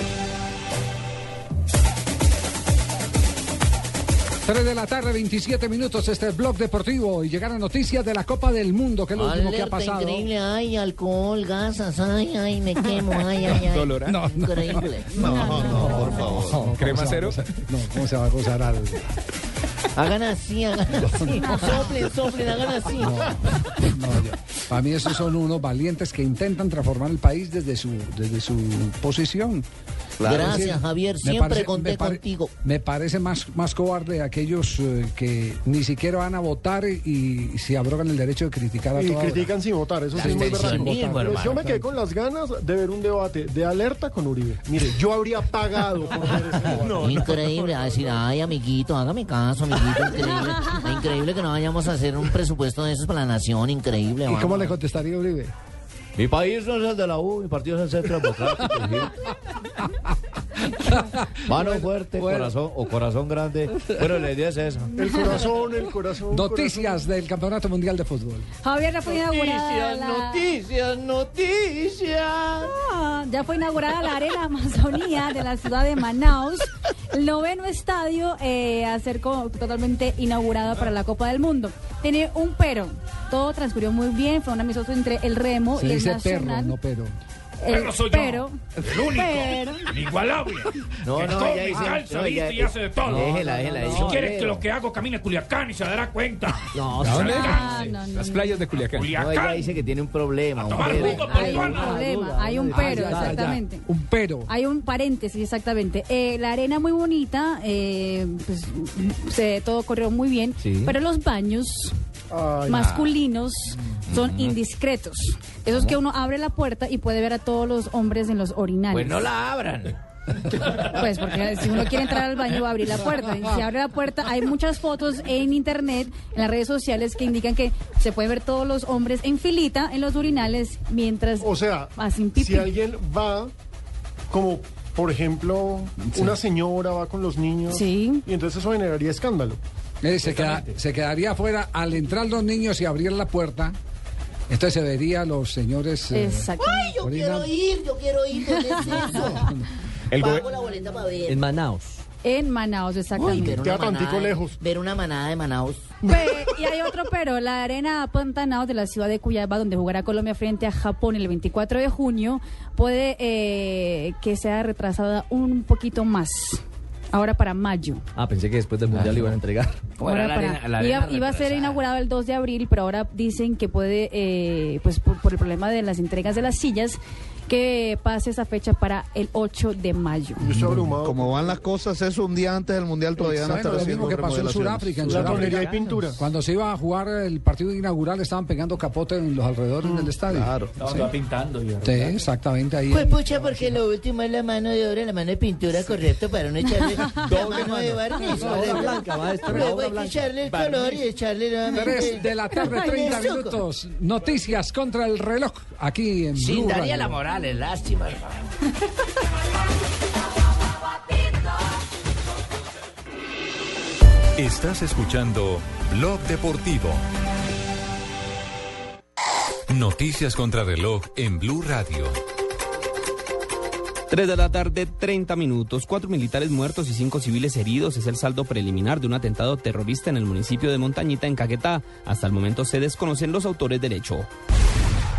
3 de la tarde, 27 minutos, este es Blog Deportivo y llegaron noticias de la Copa del Mundo, que es lo último que ha pasado. increíble, ay, alcohol, gasas, ay, ay, me quemo, ay, ay, ay. Dolor, ¿eh? No, no. Increíble. No, no, por favor. ¿Crema cero? No, ¿cómo se va a gozar algo? Hagan así, hagan así. Soplen, soplen, hagan así. No, ya. Para mí esos son unos valientes que intentan transformar el país desde su, desde su posición. Gracias, Javier, siempre conté me pare- contigo. Me parece más, más cobarde aquellos eh, que ni siquiera van a votar y, y se abrogan el derecho de criticar a Y toda hora. critican sin votar, eso sí es muy hermano. yo me quedé con las ganas de ver un debate de alerta con Uribe. Mire, yo habría pagado por ver ese debate. Increíble, a decir, ay, amiguito, hágame caso, amiguito, increíble. Increíble que no vayamos a hacer un presupuesto de esos para la nación, increíble. ¿Y vamos. cómo le contestaría Uribe? Mi país no es el de la U, mi partido es el Centro Democrático. Mano fuerte, corazón o corazón grande. Bueno, la idea es esa. El corazón, el corazón. Noticias del Campeonato Mundial de Fútbol. Javier, ya fue inaugurada la... noticias, noticias. Ah, ya fue inaugurada la Arena Amazonía de la ciudad de Manaus, el noveno estadio eh, a ser totalmente inaugurado para la Copa del Mundo. Tiene un pero, todo transcurrió muy bien, fue un amistoso entre el Remo Se y el dice perro, Nacional. no pero. El Perro soy yo, pero, el único, pero, inigualable. No, que no, come, dice- calza, no, y hace de todo. Déjela, déjela, Si quieres que lo que hago camine a Culiacán y se dará cuenta. No, no, no, Las no. playas de Culiacán. No, ella Culiacán. dice que tiene un problema, un jugo, hay un problema, hay un pero, Ah, ya, ya, ya. exactamente. Un pero. Hay un paréntesis, exactamente. Eh, la arena muy bonita, eh, pues se, todo corrió muy bien, Sí. pero los baños Ay, masculinos son indiscretos. Esos que uno abre la puerta y puede ver a todos los hombres en los orinales. Pues no la abran. Pues porque si uno quiere entrar al baño va a abrir la puerta. Y si abre la puerta, hay muchas fotos en internet, en las redes sociales que indican que se puede ver todos los hombres en filita en los urinales mientras O sea, hacen pipí. si alguien va, como por ejemplo, una señora va con los niños, Sí. y entonces eso generaría escándalo. Se, queda- se quedaría afuera al entrar los niños y abrir la puerta. Entonces se vería a los señores. eh, Exacto. Ay, yo quiero ir, yo quiero ir, ¿dónde es eso? El Pago la boleta para ver. En Manaus. En Manaus, Uy, exactamente. ver Queda una, manada, lejos. ver una manada de Manaus. Pe- y hay otro pero, la arena Pantanaos de la ciudad de Cuyaba, donde jugará Colombia frente a Japón el 24 de junio, puede eh, que sea retrasada un poquito más. Ahora para mayo. Ah, pensé que después del Mundial iban a entregar. Ahora para- iba, iba a ser inaugurado el 2 de abril, pero ahora dicen que puede, eh, pues por, por el problema de las entregas de las sillas, que pase esa fecha para el 8 de mayo. Abrumado. Como van las cosas, eso un día antes del Mundial todavía no está lo mismo que pasó en. Sudáfrica. En La Sudáfrica, tonería y pintura. Cuando se iba a jugar el partido inaugural, estaban pegando capote en los alrededores del estadio. Claro. Estaba pintando. y- Sí, exactamente ahí. Pues pucha, porque lo último es la mano de obra, la mano de pintura, correcto, para no echarle la mano de barniz. La blanca, maestro, la Luego hay que echarle el color y echarle nuevamente... 3 de la tarde, 30 Ay, eso. minutos. Noticias contra el reloj. Aquí en Sin Daría la Lástima, hermano. Estás escuchando Blog Deportivo. Noticias contra reloj en Blue Radio. 3 de la tarde, 30 minutos. Cuatro militares muertos y cinco civiles heridos es el saldo preliminar de un atentado terrorista en el municipio de Montañita, en Caquetá. Hasta el momento se desconocen los autores del hecho.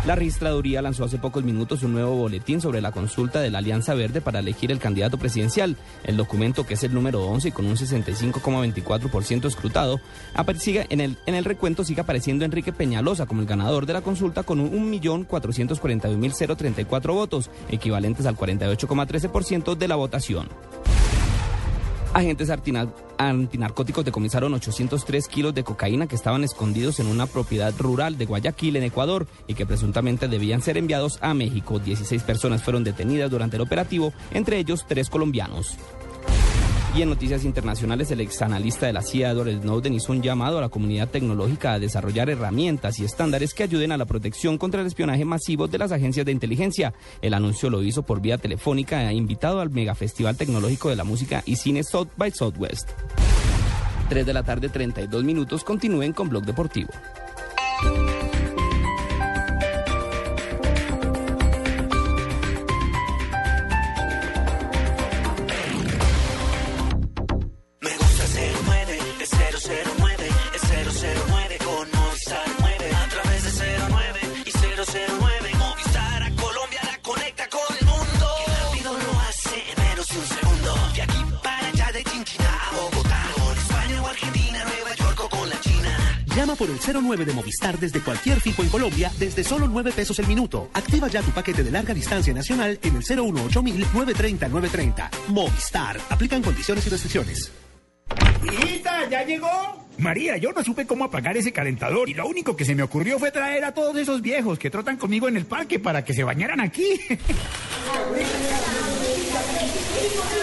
La registraduría lanzó hace pocos minutos un nuevo boletín sobre la consulta de la Alianza Verde para elegir el candidato presidencial. El documento, que es el número 11 y con un 65,24% escrutado, aparece en el, en el recuento sigue apareciendo Enrique Peñalosa como el ganador de la consulta con un 1.441.034 votos, equivalentes al 48,13% de la votación. Agentes antinarcóticos decomisaron 803 kilos de cocaína que estaban escondidos en una propiedad rural de Guayaquil, en Ecuador, y que presuntamente debían ser enviados a México. 16 personas fueron detenidas durante el operativo, entre ellos tres colombianos. Y en noticias internacionales, el exanalista de la CIA, Edward Snowden, hizo un llamado a la comunidad tecnológica a desarrollar herramientas y estándares que ayuden a la protección contra el espionaje masivo de las agencias de inteligencia. El anuncio lo hizo por vía telefónica e invitado al megafestival tecnológico de la música y cine South by Southwest. 3 de la tarde, 32 minutos. Continúen con Blog Deportivo. 09 de Movistar desde cualquier fijo en Colombia desde solo 9 pesos el minuto. Activa ya tu paquete de larga distancia nacional en el 018 930 930. Movistar. Aplican condiciones y restricciones. Hijita, ¿ya llegó? María, yo no supe cómo apagar ese calentador y lo único que se me ocurrió fue traer a todos esos viejos que trotan conmigo en el parque para que se bañaran aquí.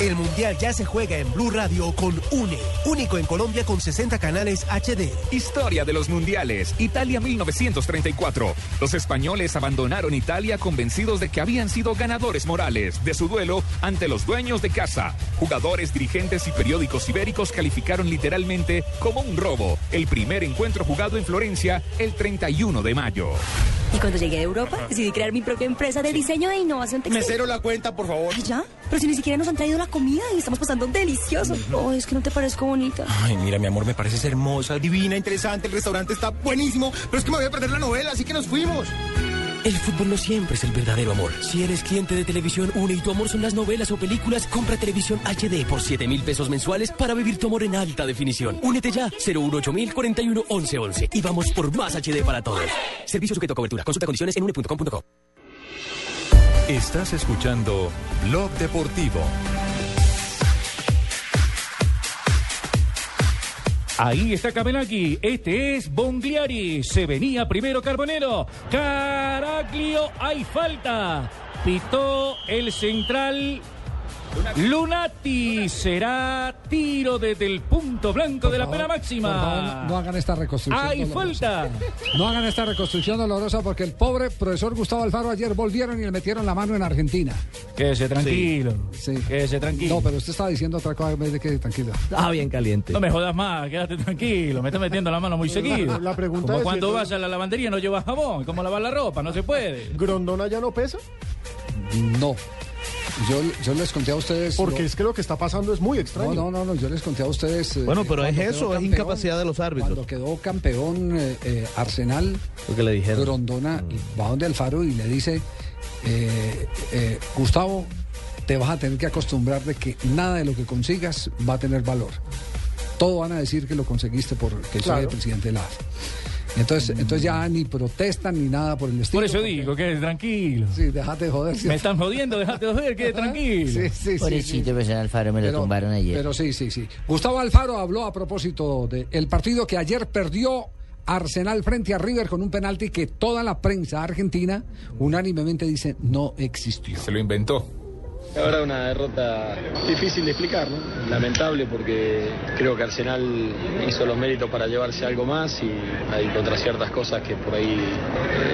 El Mundial ya se juega en Blue Radio con UNE, único en Colombia con 60 canales HD. Historia de los mundiales. Italia 1934. Los españoles abandonaron Italia convencidos de que habían sido ganadores morales de su duelo ante los dueños de casa. Jugadores, dirigentes y periódicos ibéricos calificaron literalmente como un robo el primer encuentro jugado en Florencia el 31 de mayo. Y cuando llegué a Europa, decidí crear mi propia empresa de diseño e innovación textil. Mesero la cuenta, por favor. Ay, ¿Ya? Pero si ni siquiera nos han traído la comida y estamos pasando delicioso. Oh, es que no te parezco bonita. Ay, mira, mi amor, me pareces hermosa, divina, interesante. El restaurante está buenísimo, pero es que me voy a perder la novela, así que nos fuimos. El fútbol no siempre es el verdadero amor. Si eres cliente de Televisión Une y tu amor son las novelas o películas, compra Televisión HD por 7 mil pesos mensuales para vivir tu amor en alta definición. Únete ya, 018 41 11 11 y vamos por más HD para todos. Servicio sujeto a cobertura. Consulta condiciones en une.com.co. Estás escuchando Blog Deportivo. Ahí está Kamenaki. Este es Bongliari. Se venía primero Carbonero. Caraglio, hay falta. Pitó el central. Lunati será tiro desde el punto blanco de la pena Por favor, máxima. no hagan esta reconstrucción. Hay dolorosa. falta. No hagan esta reconstrucción dolorosa porque el pobre profesor Gustavo Alfaro ayer volvieron y le metieron la mano en Argentina. Quédese tranquilo. Sí. Quédese tranquilo. No, pero usted estaba diciendo otra cosa en vez de que tranquilo. Ah, bien caliente. No me jodas más, quédate tranquilo, me estás metiendo la mano muy seguido. la pregunta Como es, cuando ¿y vas a la lavandería no llevas jabón, ¿cómo lavar la ropa? No se puede. ¿Grondona ya no pesa? No. Yo, yo les conté a ustedes. Porque lo- es que lo que está pasando es muy extraño. No, no, no, no, yo les conté a ustedes. eh, Bueno, pero es eso, es incapacidad de los árbitros. Cuando quedó campeón eh, eh, Arsenal, Lo que le dijeron. Grondona y va donde Alfaro y le dice: eh, eh, Gustavo, te vas a tener que acostumbrar de que nada de lo que consigas va a tener valor. Todo van a decir que lo conseguiste porque soy Claro. el presidente de la AFA. Entonces, entonces ya ni protestan ni nada por el estilo. Por eso digo, que tranquilo. Sí, déjate de joder. Me están jodiendo, déjate de joder, quede tranquilo. Sí, sí, sí, Pobrecito, sí. profesor Alfaro, me lo Pero- tumbaron ayer. Pero sí, sí, sí. Gustavo Alfaro habló a propósito del partido que ayer perdió Arsenal frente a River con un penalti que toda la prensa argentina unánimemente dice no existió. Se lo inventó. La verdad una derrota difícil de explicar, ¿no? Lamentable porque creo que Arsenal hizo los méritos para llevarse algo más y hay contra ciertas cosas que por ahí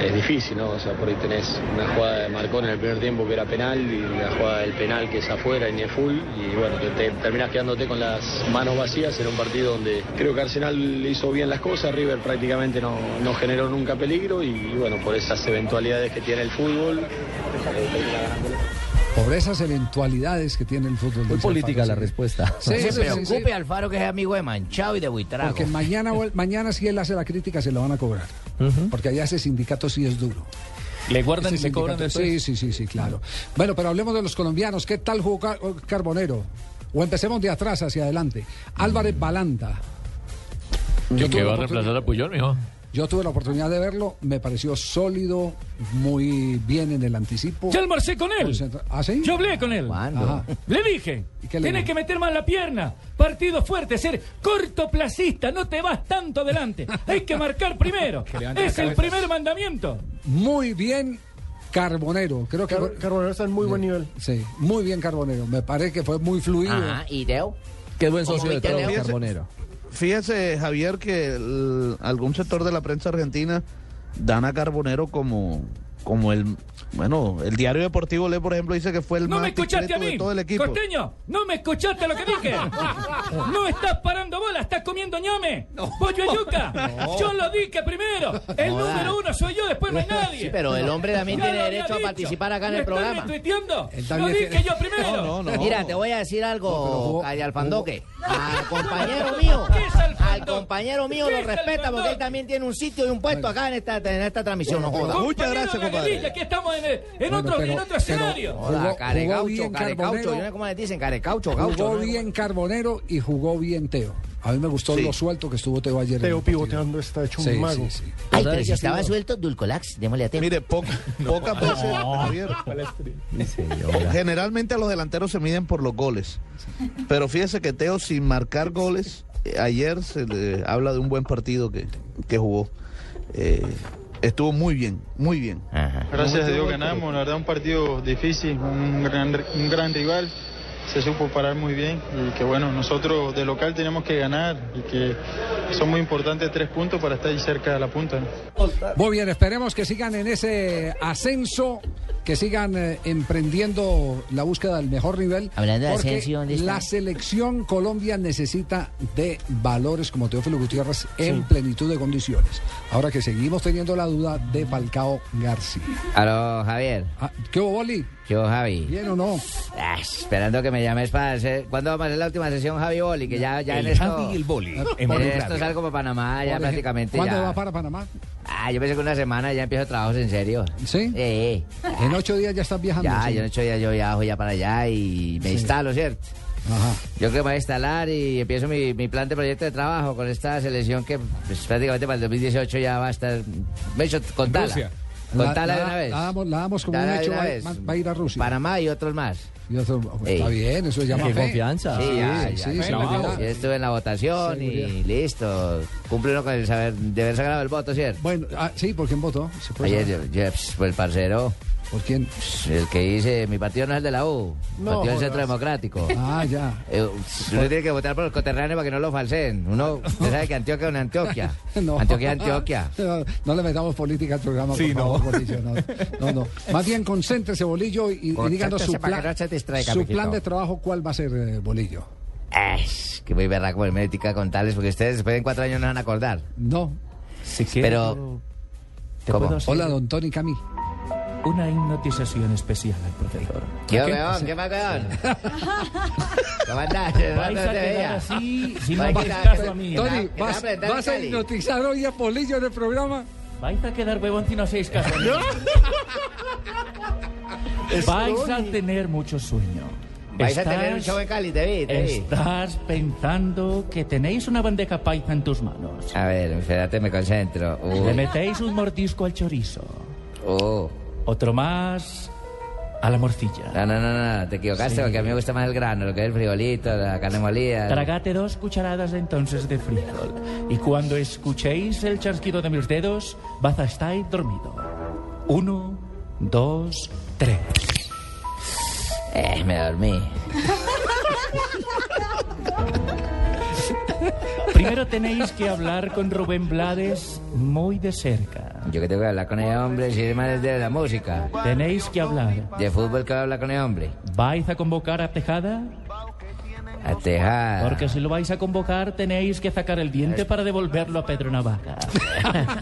eh, es difícil, ¿no? O sea, por ahí tenés una jugada de Marcón en el primer tiempo que era penal y la jugada del penal que es afuera y ni full y bueno, te, te terminás quedándote con las manos vacías en un partido donde creo que Arsenal hizo bien las cosas, River prácticamente no, no generó nunca peligro y bueno, por esas eventualidades que tiene el fútbol. Por esas eventualidades que tiene el fútbol. Muy política Alfaro, la sí. respuesta. Sí, No se preocupe, sí. Alfaro, que es amigo de Manchado y de Buitrago. Porque mañana, mañana si él hace la crítica se lo van a cobrar. Porque allá ese sindicato sí es duro. Le guardan y le cobran después. Sí, sí, sí, sí, claro. Bueno, pero hablemos de los colombianos. ¿Qué tal jugó Car- Carbonero? O empecemos de atrás hacia adelante. Álvarez Balanta. Yo que la va a reemplazar a Puyol, mijo. Yo tuve la oportunidad de verlo, me pareció sólido, muy bien en el anticipo. Ya almorcé con él. Concentra- ¿Ah, sí? Yo hablé con él. Ajá. Le dije, tienes que meter más la pierna. Partido fuerte, ser cortoplacista, no te vas tanto adelante. Hay que marcar primero. Es el primer mandamiento. Muy bien Carbonero. Creo que Car- Carbonero está en muy buen nivel. Sí, muy bien Carbonero. Me parece que fue muy fluido. Ajá, ¿y Teo? Qué buen ¿Cómo socio de? Carbonero. Fíjese, Javier, que algún sector de la prensa argentina dan a Carbonero como, como el, bueno, el diario deportivo Le, por ejemplo, dice que fue el No más me escuchaste a mí. de todo el equipo. Costeño, no me escuchaste lo que dije. No estás parando bola, estás comiendo engañame. Pollo yuca. Yo lo dije primero. El número uno soy yo, después no hay nadie. Sí, pero el hombre también tiene derecho a participar acá en ¿Me el programa. retuiteando? Él Lo dije tiene- yo primero. No, no, no. Mira, te voy a decir algo, Calle Alfandoque. Al compañero mío, al compañero mío lo respeta porque él también tiene un sitio y un puesto acá en esta, en esta transmisión. No joda. Aquí estamos en, en Bueno, otro, pero- en otro escenario. Jugó- carecaucho, carecaucho. Yo no sé cómo les dicen, carecaucho, gaucho. Jugó ¿no? bien Carbonero y jugó bien Teo. A mí me gustó Sí. lo suelto que estuvo Teo ayer. Teo el pivoteando está hecho Sí, un mago. sí, sí. Ay, pero si estaba suelto, Dulcolax, démosle a Teo. Mire, poca, pocas veces, Javier. Generalmente a los delanteros se miden por los goles. Pero fíjese que Teo, sin marcar goles, eh, ayer se le habla de un buen partido que, que jugó. Eh, estuvo muy bien, muy bien. Gracias a Dios ganamos, la verdad un partido difícil, un gran, un gran rival, se supo parar muy bien y que bueno, nosotros de local tenemos que ganar y que son muy importantes tres puntos para estar ahí cerca de la punta. ¿no? Muy bien, esperemos que sigan en ese ascenso, que sigan eh, emprendiendo la búsqueda del mejor nivel. Hablando de porque ascenso, ¿dónde está? La selección Colombia necesita de valores como Teófilo Gutiérrez en plenitud de condiciones. Ahora que seguimos teniendo la duda de Falcao García. Aló, Javier. Ah, ¿Qué hubo, Boli? Yo, Javi. ¿Bien o no? Ah, esperando que me llames para hacer... ¿Cuándo vamos a hacer la última sesión, Javi Boli? Que ya, ya El en esto... Javi y el Boli, en En esto salgo para Panamá ya prácticamente ¿Cuándo ya. va para Panamá? Ah, yo pensé que una semana ya empiezo trabajos en serio. ¿Sí? Eh, En ocho días ya estás viajando. ya, ¿sí? yo en ocho días yo viajo ya para allá y me Sí. instalo, ¿cierto? Ajá. Yo creo que me voy a instalar y empiezo mi, mi plan de proyecto de trabajo con esta selección que pues, prácticamente para el 2018 ya va a estar... Me he hecho contala. Rusia. Contala La- de la- una vez. la damos- la damos como un hecho, una va- vez. va- va a ir a Rusia. Panamá y otros más. Y otro- pues, está bien, eso se llama Qué fe. confianza. Sí, ya, ya, sí, ya. seguridad. Ya estuve en la votación y listo. Cumple uno con el saber, de haber sacado el voto, ¿cierto? Bueno, ah, sí, ¿por quién votó? ¿Se puede Ayer, yo, yo, pues, el parcero. ¿Por quién? El que dice, mi partido no es el de la U, No, partido del. Centro Democrático. Ah, ya. Eh, uno tiene que votar por los coterráneos para que no lo falseen. Uno, usted sabe que Antioquia es una Antioquia. No. Antioquia es Antioquia. No, no le metamos política al programa, Sí, por no. Bolillo. No, no, no. Más bien, concéntrese, Bolillo, y, y díganos su plan, distraiga, su plan de trabajo. ¿Cuál va a ser, eh, Bolillo? Es que muy berraco ponerme ética con tales, porque ustedes después en cuatro años no van a acordar. No. Si Pero... ¿te ¿Cómo? puedo hacer Hola, don Tony Camí. Una hipnotización especial al profesor. ¿Qué, ¿Ok? weón? ¿Qué más, weón? ¿Cómo andás? A te quedar veía. así, si no a- caso a mí. Tony, ¿Está ¿vas, vas a hipnotizar hoy a Bolillo en el programa? Vais a quedar huevón si no hacéis caso a mí. Vais a tener mucho sueño. Vais a tener un show en Cali, te vi, te vi. Estás pensando que tenéis una bandeja paisa en tus manos. A ver, espérate, me concentro. Uy. Le metéis un mordisco al chorizo. Oh. Otro más a la morcilla. No, no, no, no, te equivocaste Sí. porque a mí me gusta más el grano, lo que es el frijolito, la carne molida. Tragate dos cucharadas entonces de frijol. Y cuando escuchéis el chasquido de mis dedos, vas a estar dormido. Uno, dos, tres. Eh, me dormí. Primero tenéis que hablar con Rubén Blades muy de cerca. Yo que tengo que hablar con el hombre, si es más de la música. Tenéis que hablar. De fútbol que voy a hablar con el hombre. ¿Vais a convocar a Tejada? A Tejar. Porque si lo vais a convocar tenéis que sacar el diente para devolverlo a Pedro Navaja.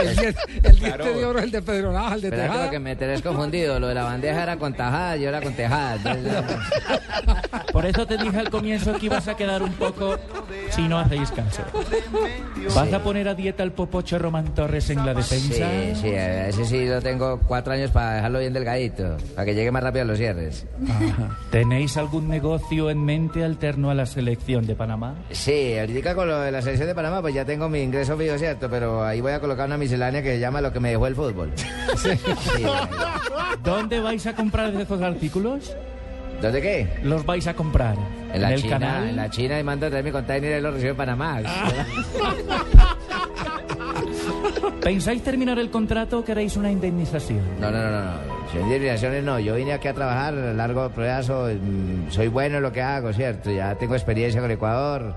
El, diente, el diente de oro es el de Pedro Navaja, el de que Tejada. lo que me tenés confundido. Lo de la bandeja era con tajada, yo era con tejada. Entonces, Por eso te dije al comienzo que ibas a quedar un poco si no hacéis caso. ¿Vas a poner a dieta al popocho Román Torres en la defensa? Sí, sí, ese sí lo tengo cuatro años para dejarlo bien delgadito, para que llegue más rápido a los cierres. ¿Tenéis algún negocio en mente alterno a la selección de Panamá? Sí, ahorita con lo de la selección de Panamá, pues ya tengo mi ingreso fijo, ¿cierto? Pero ahí voy a colocar una miscelánea que se llama lo que me dejó el fútbol. Sí, ¿Dónde vais a comprar esos artículos? ¿Dónde qué? Los vais a comprar. En la el China, canal. en la China y mando a traer mi container y lo recibo en Panamá. ¿Pensáis terminar el contrato o queréis una indemnización? No, no, no, no. Yo indemnizaciones no. Yo vine aquí a trabajar a largo plazo. mm, Soy bueno en lo que hago, ¿cierto? Ya tengo experiencia con Ecuador,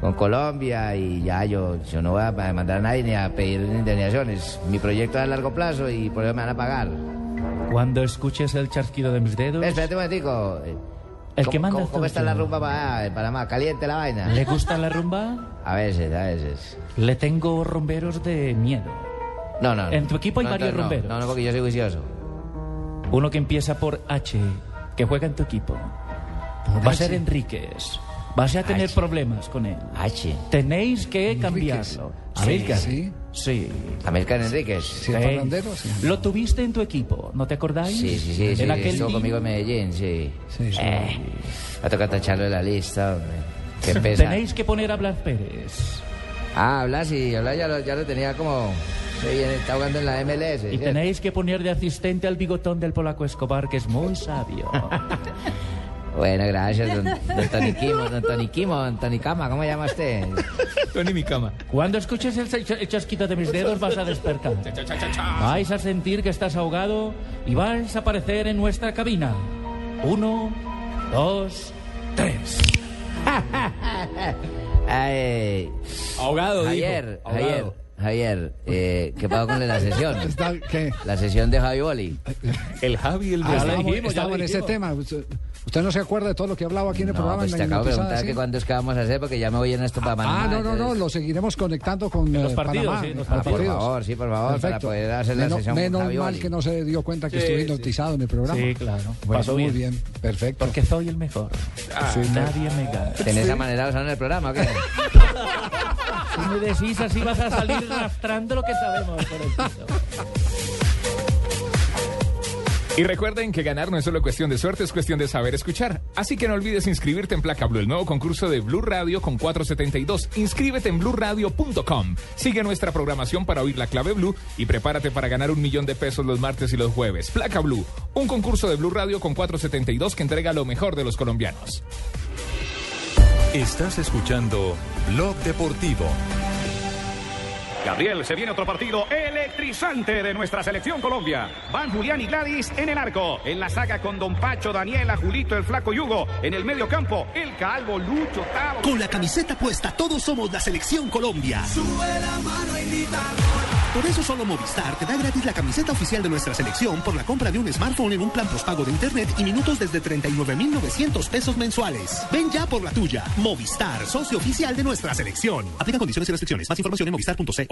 con Colombia y ya yo, yo no voy a mandar a nadie ni a pedir indemnizaciones. Mi proyecto es a largo plazo y por eso me van a pagar. Cuando escuches el chasquido de mis dedos... Espérate un momentico. El que ¿Cómo- manda ¿Cómo, es cómo está la rumba para en Panamá? ¿Caliente la vaina? ¿Le gusta la rumba? A veces, a veces. Le tengo rumberos de miedo. No, no. no. En tu equipo hay No, varios no. rumberos. No, no, porque yo soy juicioso. Uno que empieza por H, que juega en tu equipo. Va a ser Enríquez. Vas a tener problemas con él. H. Tenéis que cambiarlo. Amílcar. Sí. Sí. Amílcar Enríquez. Sí. sí. Lo tuviste en tu equipo, ¿no te acordáis? Sí, sí, sí. sí En aquel estuvo conmigo en Medellín, sí. Eh, va a tocar tacharlo de la lista, hombre. Qué pesa. Tenéis que poner a Blas Pérez. Ah, Blas, sí. Blas ya lo, ya lo tenía como... Sí, está jugando en la MLS. Y ¿cierto? tenéis que poner de asistente al bigotón del polaco Escobar, que es muy sabio. Bueno, gracias, don, don Tony Kimo, don Tony Kimo, don Tony Cama, ¿cómo llama usted? Tony mi cama. Cuando escuches el, ch- el chasquito de mis dedos vas a despertar. Vais a sentir que estás ahogado y vais a aparecer en nuestra cabina. Uno, dos, tres. Ay, Ahogado, Javier, dijo. Javier, Ahogado. Javier, eh, ¿qué pasó con la sesión? ¿qué? La sesión de Javi Boli. El Javi, el Ah, estábamos, estábamos en ese tema. Usted, no se acuerda de todo lo que hablaba aquí en el No, programa. pues en te acabo de preguntar ¿sí? que cuándo es que vamos a hacer porque ya me voy en esto para Panamá. Ah, no, no, no, lo seguiremos conectando con En los eh, partidos, Panamá. sí, en los Ah, partidos. Por favor, sí, por favor, para Perfecto. poder hacer la menos sesión menos mal Boli. que no se dio cuenta que Sí, estuve sí. hipnotizado en el programa. Sí, claro. Bueno, Pasó muy bien. bien, perfecto. Porque soy el mejor. Sí, Nadie me gana. ¿Tenés esa manera de usar en el programa o qué? Si me decís así vas a salir arrastrando lo que sabemos por el piso. Y recuerden que ganar no es solo cuestión de suerte, es cuestión de saber escuchar. Así que no olvides inscribirte en Placa Blue, el nuevo concurso de Blue Radio con 472. Inscríbete en bluradio.com. Sigue nuestra programación para oír la clave Blue y prepárate para ganar un millón de pesos los martes y los jueves. Placa Blue, un concurso de Blue Radio con 472 que entrega lo mejor de los colombianos. Estás escuchando Blog Deportivo. Gabriel, se viene otro partido electrizante de nuestra selección Colombia. Van Julián y Gladys en el arco. En la saga con Don Pacho, Daniela, Julito, el Flaco Yugo. En el medio campo, el Calvo, Lucho, Tavo. Con la camiseta puesta, todos somos la selección Colombia. Por eso solo Movistar te da gratis la camiseta oficial de nuestra selección por la compra de un smartphone en un plan postpago de internet y minutos desde 39,900 pesos mensuales. Ven ya por la tuya. Movistar, socio oficial de nuestra selección. Aplica condiciones y restricciones. Más información en movistar.co.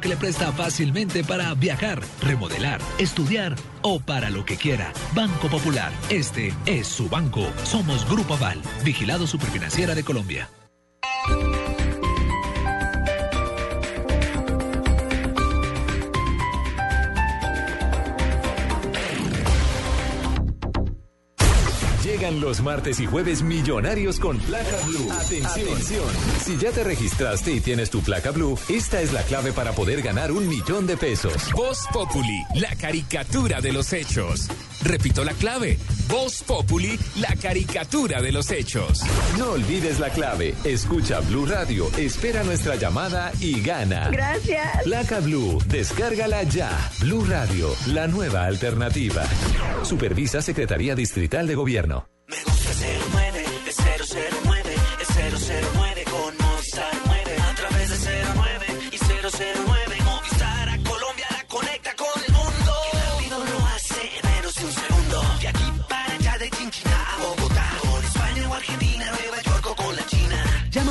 que le presta fácilmente para viajar, remodelar, estudiar o para lo que quiera. Banco Popular. Este es su banco. Somos Grupo Aval, vigilado superfinanciera de Colombia. Llegan los martes y jueves millonarios con placa blue. Atención. Si ya te registraste y tienes tu placa blue, esta es la clave para poder ganar un millón de pesos. Voz Populi, la caricatura de los hechos. Repito la clave. Voz Populi, la caricatura de los hechos. No olvides la clave. Escucha Blue Radio, espera nuestra llamada y gana. Gracias. Placa Blue, descárgala ya. Blue Radio, la nueva alternativa. Supervisa Secretaría Distrital de Gobierno. Me gusta 09, es 009, es 009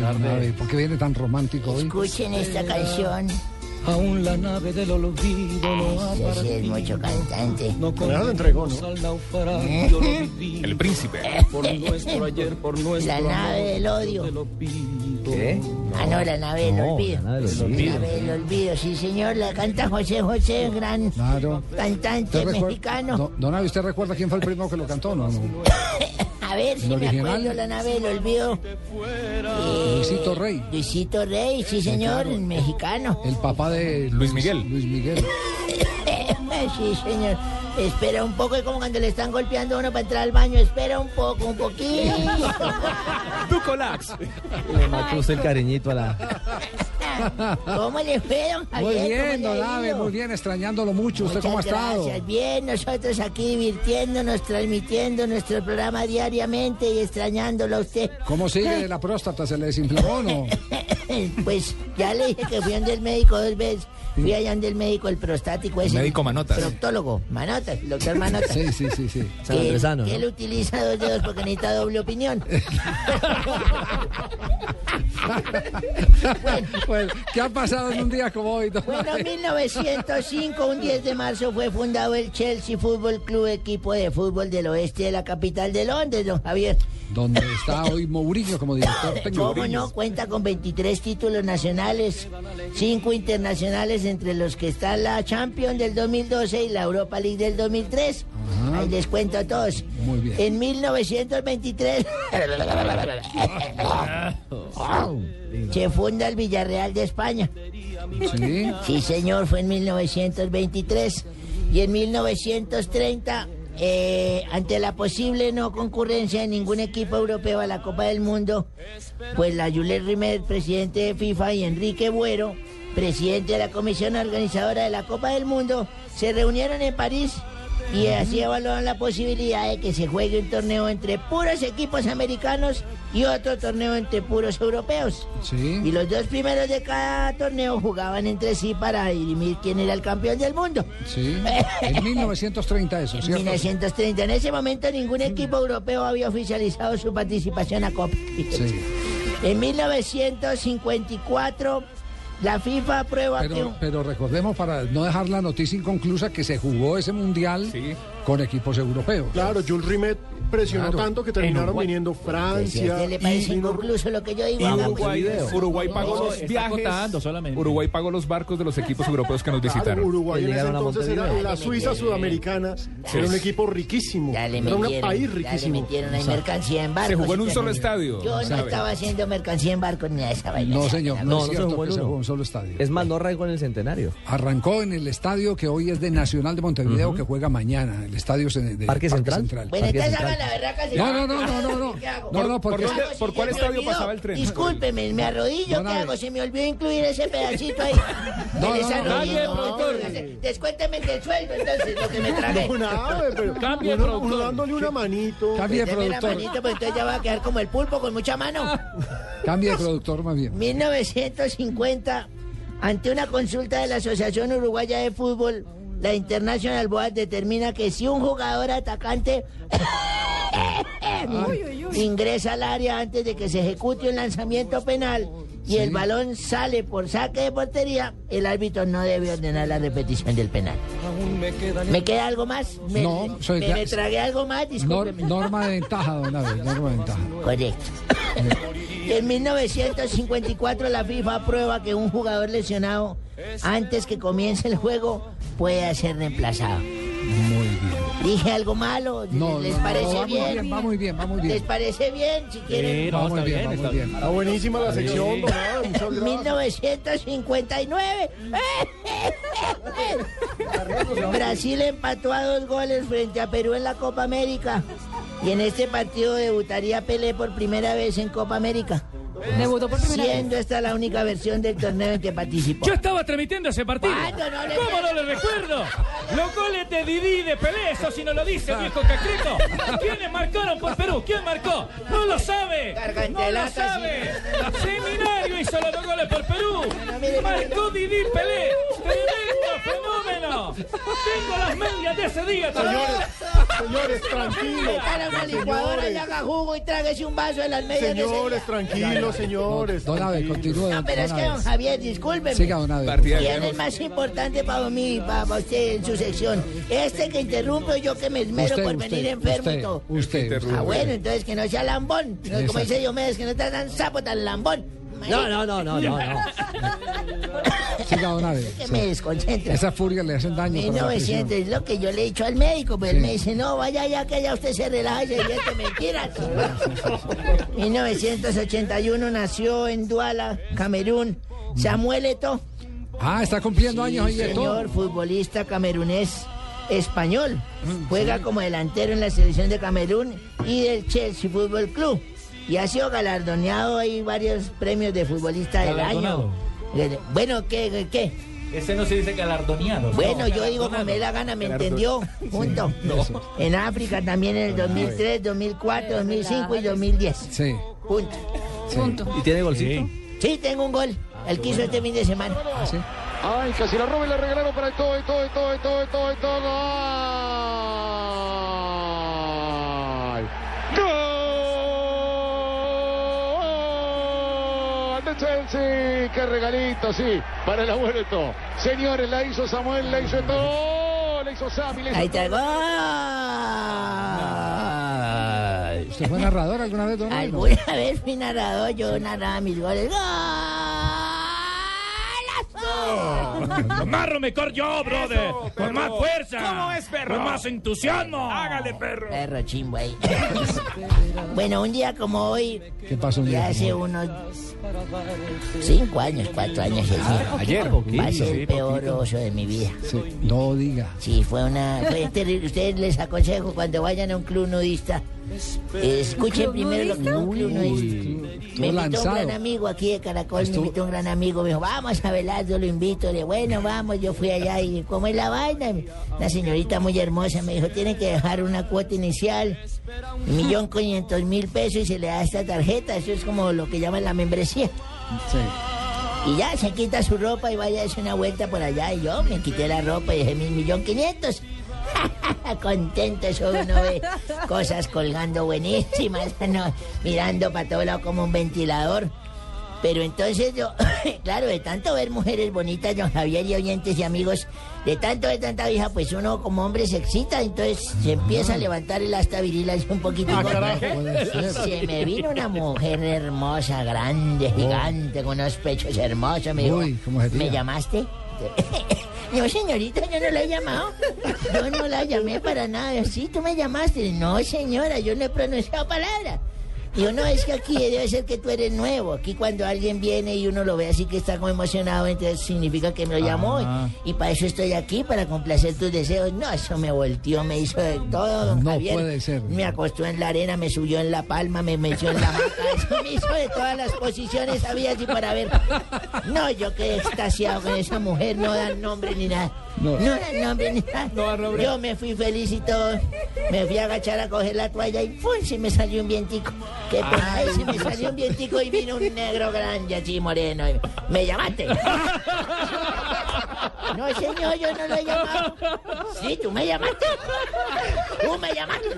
Tardes, don. ¿Por qué viene tan romántico hoy? Escuchen esta canción. Aún la nave del olvido no ha sí es mucho cantante. No le entregó, ¿no? al naufragio lo viví. El príncipe. Por nuestro ayer, por nuestro La nave del odio. ¿Qué? Ah, no, la nave del No, olvido. la nave del olvido. La nave del olvido, sí, señor. La canta José José, gran Claro. cantante ¿Usted recuer- mexicano. No, don Abe, ¿usted recuerda quién fue el primero que lo cantó? No, no. A ver si ¿El me original? acuerdo la nave del olvido. Eh, Luisito Rey. Luisito Rey, sí, señor, claro. mexicano. El papá de Luis Miguel. Luis Miguel. Sí, señor. Espera un poco, es como cuando le están golpeando a uno para entrar al baño. Espera un poco, un poquito. Ducolax. Le mató usted el cariñito a la. ¿Cómo le fue, don Muy bien, ¿Cómo le don ido? muy bien, extrañándolo mucho. ¿Usted cómo ha estado? gracias. Bien, nosotros aquí divirtiéndonos, transmitiendo nuestro programa diariamente y extrañándolo a usted. ¿Cómo sigue la próstata? ¿Se le desinflamó o no? Pues ya le dije que fui donde el médico dos veces. Fui allá donde el médico, el prostático ese. Médico Manotas. Proctólogo, Manotas, el doctor Manotas. Sí, sí, sí, sí. San que, Andresano, que ¿no? él utiliza dos dedos porque necesita doble opinión. Bueno, ¿qué ha pasado en un día como hoy, don Bueno, en 1905, un 10 de marzo, fue fundado el Chelsea Football Club, equipo de fútbol del oeste de la capital de Londres, don Javier. Donde está hoy Mourinho como director técnico. ¿Cómo no? Cuenta con 23 títulos nacionales, 5 internacionales, entre los que está la Champions del 2012 y la Europa League del 2003. Ahí les cuento a todos. Muy bien. En 1923 se funda el Villarreal de España. Sí. Sí, señor, fue en 1923. Y en 1930, eh, ante la posible no concurrencia de ningún equipo europeo a la Copa del Mundo, pues la Jules Rimet, presidente de FIFA, y Enrique Buero, presidente de la comisión organizadora de la Copa del Mundo, se reunieron en París y así evaluaron la posibilidad de que se juegue un torneo entre puros equipos americanos y otro torneo entre puros europeos. Sí. Y los dos primeros de cada torneo jugaban entre sí para dirimir quién era el campeón del mundo. Sí. En 1930 eso, En ¿cierto? 1930. En ese momento ningún equipo europeo había oficializado su participación a Copa. Sí. En 1954 la FIFA aprueba Pero, pero recordemos, para no dejar la noticia inconclusa, que se jugó ese mundial con equipos europeos. Claro, Jules Rimet presionó Claro. tanto que terminaron viniendo Si a Francia. usted le parece y- inconcluso lo que yo digo, Uruguay. Uruguay pagó No, los viajes. Uruguay pagó los barcos de los equipos europeos que nos Claro, visitaron. Uruguay en ese Llegaron a entonces era la Suiza sudamericana. Era un equipo riquísimo. Ya le Era un país ya le riquísimo. metieron ahí mercancía en barcos. Se jugó en un solo estadio. Yo no ¿sabe? estaba haciendo mercancía en barcos ni de esa vaina. No, señor, no, No, se jugó en que se uno. jugó en un solo estadio. Es más, no arrancó en el centenario. Arrancó en el estadio que hoy es de Nacional de Montevideo, que juega mañana, el estadio de Parque Central. Bueno, Parque entonces Central. hagan la No, no, no, no, no, no. ¿Qué hago? No, no, porque ¿Qué dónde- hago si por se cuál estadio olvidó? pasaba el tren? Discúlpeme, me arrodillo, No, ¿qué no, hago? Se me olvidó incluir ese pedacito ahí. No, no, no, desarrollo. no, productor. Descuénteme del sueldo, entonces, lo que me tragué. No, nada, pero Cambie, uno, productor. uno dándole una manito. Cambie de Deme la productor. manito, pues entonces ya va a quedar como el pulpo con mucha mano. Cambie de productor más bien. 1950, ante una consulta de la Asociación Uruguaya de Fútbol, la International Board determina que si un jugador atacante ingresa al área antes de que se ejecute un lanzamiento penal y el balón sale por saque de portería, el árbitro no debe ordenar la repetición del penal. ¿Me queda algo más? ¿Me, No, soy- me, me tragué algo más? Discúlpeme. norma de ventaja, don Abe, norma de ventaja. Correcto. En 1954 la FIFA aprueba que un jugador lesionado antes que comience el juego pueda ser reemplazado. Muy bien. ¿Dije algo malo? No, ¿Les no, no, parece va muy bien? va muy bien, va muy ¿Les bien. parece bien? Si quieren. Sí, no, Va está muy bien, bien, va está bien. Está buenísima la sección, don Abe, muchas gracias. 1959. Brasil empató a dos goles frente a Perú en la Copa América. Y en este partido debutaría Pelé por primera vez en Copa América. Debutó por primera vez. Siendo esta la única versión del torneo en que participó. Yo estaba transmitiendo ese partido. ¿Cuándo no le- ¿Cómo no le recuerdo? Los goles de Didi de Pelé, eso si no lo dice, viejo cacreto. ¿Quiénes marcaron por Perú? ¿Quién marcó? No lo sabe. No lo sabe. Seminario hizo los dos goles por Perú. Marcó Didi Pelé. Tremendo fenómeno. Tengo las medias de ese día. Señores, señores, tranquilos. Metan a una licuadora y Señores, haga jugo y tráguese un vaso de las medias de ese señores, día. tranquilos, señores. Don Abe, continúe. No, pero es que don Javier, discúlpeme. Siga, don Abe. Partida de ¿Quién es más importante para mí y para usted en su sección? ¿Este que interrumpe o yo que me esmero Usted, por usted, venir enfermo usted, y todo? usted, Ah, bueno, entonces que no sea lambón. No, como Exacto. dice Diomedes, que no está tan sapo, tan lambón. No, no, no, no, no. no. Siga, don Abe. Que me desconcentra. Esas furias le hacen daño. para la presión. 1900 es lo que yo le he dicho al médico, pero él me dice, no, vaya ya que ya usted se relaja y se divierte mentiras. 1981 nació en Duala, Camerún, Samuel Eto'o. Ah, está cumpliendo años ahí todo. señor, futbolista camerunés español. Juega como delantero en la selección de Camerún y del Chelsea Fútbol Club. Y ha sido galardoneado hay varios premios de futbolista del año. Bueno, ¿qué? ¿Qué? Ese no se dice galardoneado. Bueno, no, yo digo como me da gana, ¿me entendió? Junto. En África también en el 2003, 2004, 2005 y 2010. Sí. Punto. Punto. ¿Y tiene golcito? Sí, tengo un gol. El que hizo este fin de semana. Ah, sí. Ay, casi la roba y la regalaron para el todo, el todo, el todo, el todo, el todo, el todo. ¡Gol! Chelsea! ¡Qué regalito, sí! Para el abuelo. Señores, la hizo Samuel, la hizo todo. La hizo Sammy, la hizo Ahí está el gol. ¿Usted fue narrador alguna vez, don? Alguna vez fui narrador, yo narraba mis goles. ¡Golazo! Con más mejor yo, brother. Con más fuerza. ¿Cómo es, perro? Con más entusiasmo. Hágale, perro. Perro chimbo ahí. bueno, un día como hoy, ¿Qué pasó un ya día? hace unos cinco años, cuatro años, así. Ayer. Pasé el peor oso de mi vida. Sí, No diga. Sí, fue una. Fue terrible. Ustedes les aconsejo cuando vayan a un club nudista. Escuchen primero lo que nudista. Me invitó un gran amigo aquí de Caracol, me invitó un gran amigo, me dijo, vamos a velar, yo lo invito. Le dije, bueno, vamos, yo fui allá y ¿cómo es la vaina? La señorita muy hermosa me dijo, tiene que dejar una cuota inicial, un millón quinientos mil pesos y se le da esta tarjeta, eso es como lo que llaman la membresía. Sí. Y ya se quita su ropa y vaya a hacer una vuelta por allá. Y yo me quité la ropa y dejé mi millón quinientos. Contento, eso uno ve cosas colgando buenísimas, ¿no? mirando para todo lado como un ventilador. Pero entonces yo, claro, de tanto ver mujeres bonitas, don Javier y oyentes y amigos, de tanto ver tanta vieja, pues uno como hombre se excita, entonces se empieza a levantar el asta viril así un poquito. Ah, se me vino una mujer hermosa, grande, gigante, con unos pechos hermosos. Me dijo, Uy, ¿cómo? ¿me llamaste? No, señorita, yo no la he llamado. Yo no la llamé para nada. Sí, tú me llamaste. No, señora, yo no he pronunciado palabra. Digo, no, es que aquí debe ser que tú eres nuevo. Aquí cuando alguien viene y uno lo ve así que está como emocionado, entonces significa que me lo llamó. Ah. Y para eso estoy aquí, para complacer tus deseos. No, eso me volteó, me hizo de todo, don No Javier. puede ser. Me acostó en la arena, me subió en la palma, me metió en la maca. Eso me hizo de todas las posiciones, había así para ver. No, yo quedé extasiado con esa mujer, no dan nombre ni nada. No. No, ni nada. Yo me fui feliz y todo. Me fui a agachar a coger la toalla y ¡pum! se me salió un vientico. Qué pena, ay, se me salió un vientico y vino un negro grande así moreno. y ¿Me llamaste? No, señor, yo no lo he llamado. Sí, tú me llamaste. Tú me llamaste.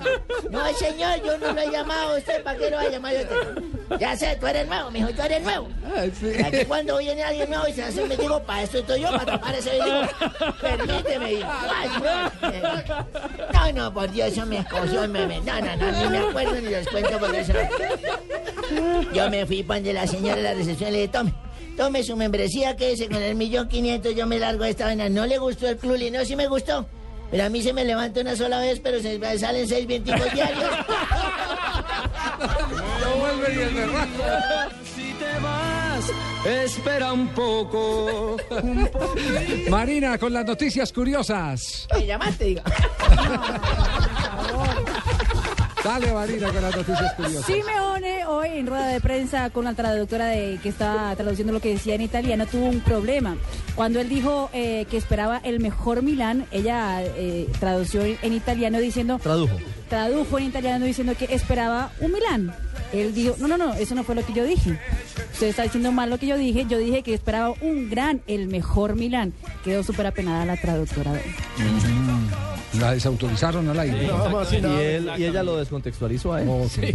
No, señor, yo no lo he llamado. ¿Usted para qué lo va a llamar? Yo te- Ya sé, tú eres nuevo, mijo, tú eres nuevo. Aquí cuando viene alguien nuevo y se hace un digo, para eso estoy yo, para tapar ese digo, permíteme. y- No, no, por Dios, eso me escoció. Me, me- no, no, no, ni me acuerdo ni les cuento porque eso. Yo me fui para donde la señora de la recepción le dije, tome. Tome su membresía, quédese con el millón quinientos, yo me largo de esta vaina. No le gustó el club, y no, sí me gustó. Pero a mí se me levanta una sola vez, pero se me salen seis vienticos diarios. No vuelve ni el berraco. Si te vas, espera un poco. Un. Marina, con las noticias curiosas. Me llamaste, digo. Dale, Marina, con las noticias curiosas. Simeone hoy en rueda de prensa con la traductora de, que está traduciendo lo que decía en italiano tuvo un problema. Cuando él dijo eh, que esperaba el mejor Milán, ella eh, tradució en italiano diciendo... Tradujo. tradujo en italiano diciendo que esperaba un Milán. Él dijo, no, no, no, eso no fue lo que yo dije. Usted está diciendo mal lo que yo dije. Yo dije que esperaba un gran, el mejor Milán. Quedó súper apenada la traductora. La desautorizaron al aire. y, él, y ella lo descontextualizó a él.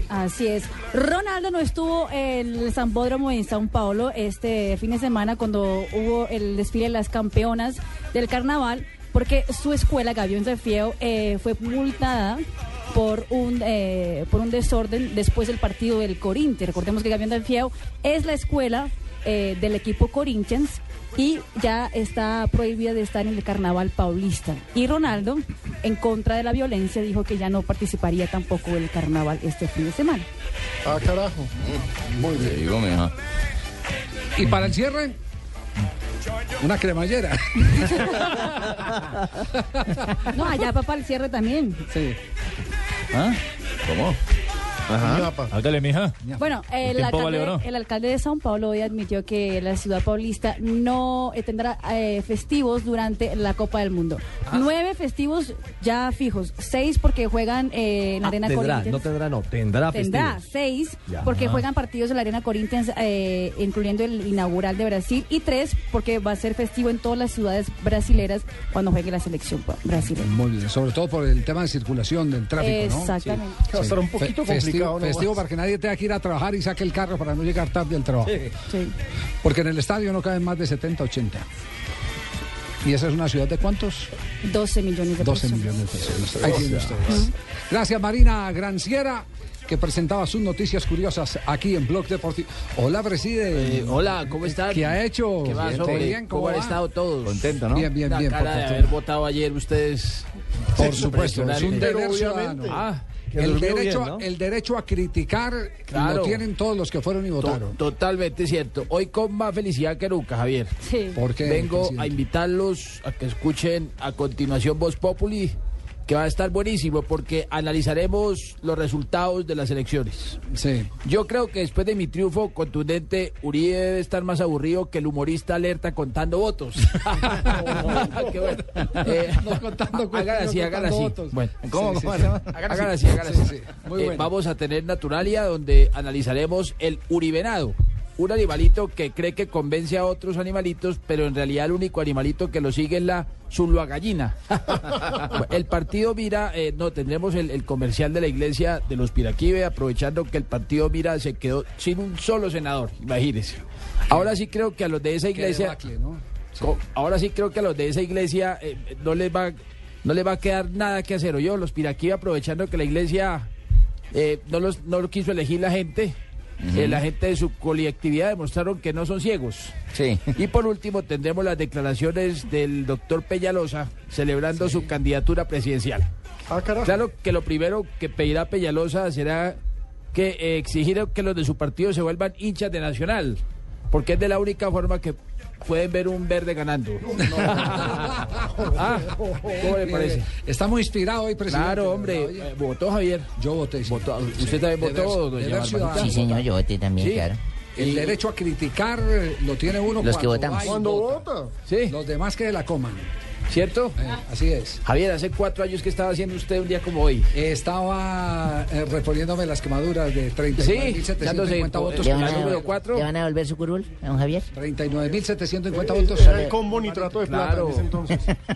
Así es. Ronaldo no estuvo en el Zambódromo en Sao Paulo este fin de semana cuando hubo el desfile de las campeonas del carnaval porque su escuela, Gavión de Fieo, eh, fue multada por un eh, por un desorden después del partido del Corinthians. Recordemos que Gavión de Fieo es la escuela eh, del equipo Corinthians y ya está prohibida de estar en el carnaval paulista. Y Ronaldo, en contra de la violencia, dijo que ya no participaría tampoco del carnaval este fin de semana. Ah, carajo. Muy bien. Y para el cierre, una cremallera. No, allá papá el cierre también. Sí. ¿Ah? ¿Cómo? Ajá. Hágale, mija. Bueno, el vale alcalde, oro. el alcalde de Sao Paulo hoy admitió que la ciudad paulista no eh, tendrá eh, festivos durante la Copa del Mundo. Ah. Nueve festivos ya fijos, seis porque juegan eh, en la Arena Ah, tendrá, Corinthians. no tendrá, no, tendrá Tendrá festivos. seis Ya. porque Ajá. juegan partidos en la Arena Corinthians, eh, incluyendo el inaugural de Brasil, y tres porque va a ser festivo en todas las ciudades brasileras cuando juegue la selección brasileña. Muy bien, sobre todo por el tema de circulación del tráfico, ¿no? Exactamente. Sí. Va a estar un poquito Fe- complicado, Festivo, ¿no? festivo para que nadie tenga que ir a trabajar y saque el carro para no llegar tarde al trabajo. Sí. Porque en el estadio no caben más de 70, 80. ¿Y esa es una ciudad de cuántos? 12 millones de 12 personas. millones de personas. Ahí tienen ustedes. Gracias, Marina Granciera, que presentaba sus noticias curiosas aquí en Blog Deportivo. Hola, preside. Eh, hola, ¿cómo están? ¿Qué ha hecho? ¿Qué bien, ¿cómo ¿Cómo han va? estado todos? Contento, ¿no? Bien, bien, La bien, cara por de haber votado ayer ustedes. Por supuesto, es un deber ciudadano. Ah, el, derecho, bien, ¿no? el derecho a criticar Claro. lo tienen todos los que fueron y To- votaron. Totalmente cierto. Hoy con más felicidad que nunca, Javier. Sí. ¿Por qué, Vengo presidente? a invitarlos a que escuchen a continuación Voz Populi, que va a estar buenísimo porque analizaremos los resultados de las elecciones. Sí. Yo creo que después de mi triunfo contundente, Uribe debe estar más aburrido que el humorista alerta contando votos. Qué bueno. Eh, No contando cuentos, hagan así, hagan así. Bueno, ¿Cómo. Hagan así. hagan Sí, así. sí. Muy Eh, bueno. Vamos a tener Naturalia, donde analizaremos el uribenado. Un animalito que cree que convence a otros animalitos, pero en realidad el único animalito que lo sigue es la gallina. el partido Mira, eh, no, tendremos el, el comercial de la iglesia de los Piraquive, aprovechando que el partido Mira se quedó sin un solo senador, imagínense. Ahora sí creo que a los de esa iglesia... debacle, ¿no? Ahora sí creo que a los de esa iglesia eh, no les va no les va a quedar nada que hacer. O yo, los piraquí aprovechando que la iglesia eh, no los no lo quiso elegir la gente. Eh, la gente de su colectividad demostraron que no son ciegos. Sí. Y por último tendremos las declaraciones del doctor Peñalosa celebrando su candidatura presidencial. Ah, carajo. Claro que lo primero que pedirá Peñalosa será que eh, exigir que los de su partido se vuelvan hinchas de Nacional, porque es de la única forma que pueden ver un verde ganando. Ah, ¿Cómo le parece? Está muy inspirado hoy, presidente. Claro, hombre. Oye, eh, ¿Votó Javier? Yo voté, sí. Votó. ¿Usted también votó, doña? Sí, señor, yo voté también, Sí. claro. El derecho a criticar lo tiene uno Los que votamos. va y Cuando vota. vota. Sí, Los demás que la coman. ¿Cierto? Eh, así es. Javier, hace cuatro años que estaba haciendo usted un día como hoy. Estaba eh, reponiéndome las quemaduras de Sí, 39.750 dándose votos. ¿Le Ya, van, a, número. ¿Le van a devolver su curul don Javier? 39.750 Eh, votos. Era el combo nitrato de plata Claro. en ese entonces.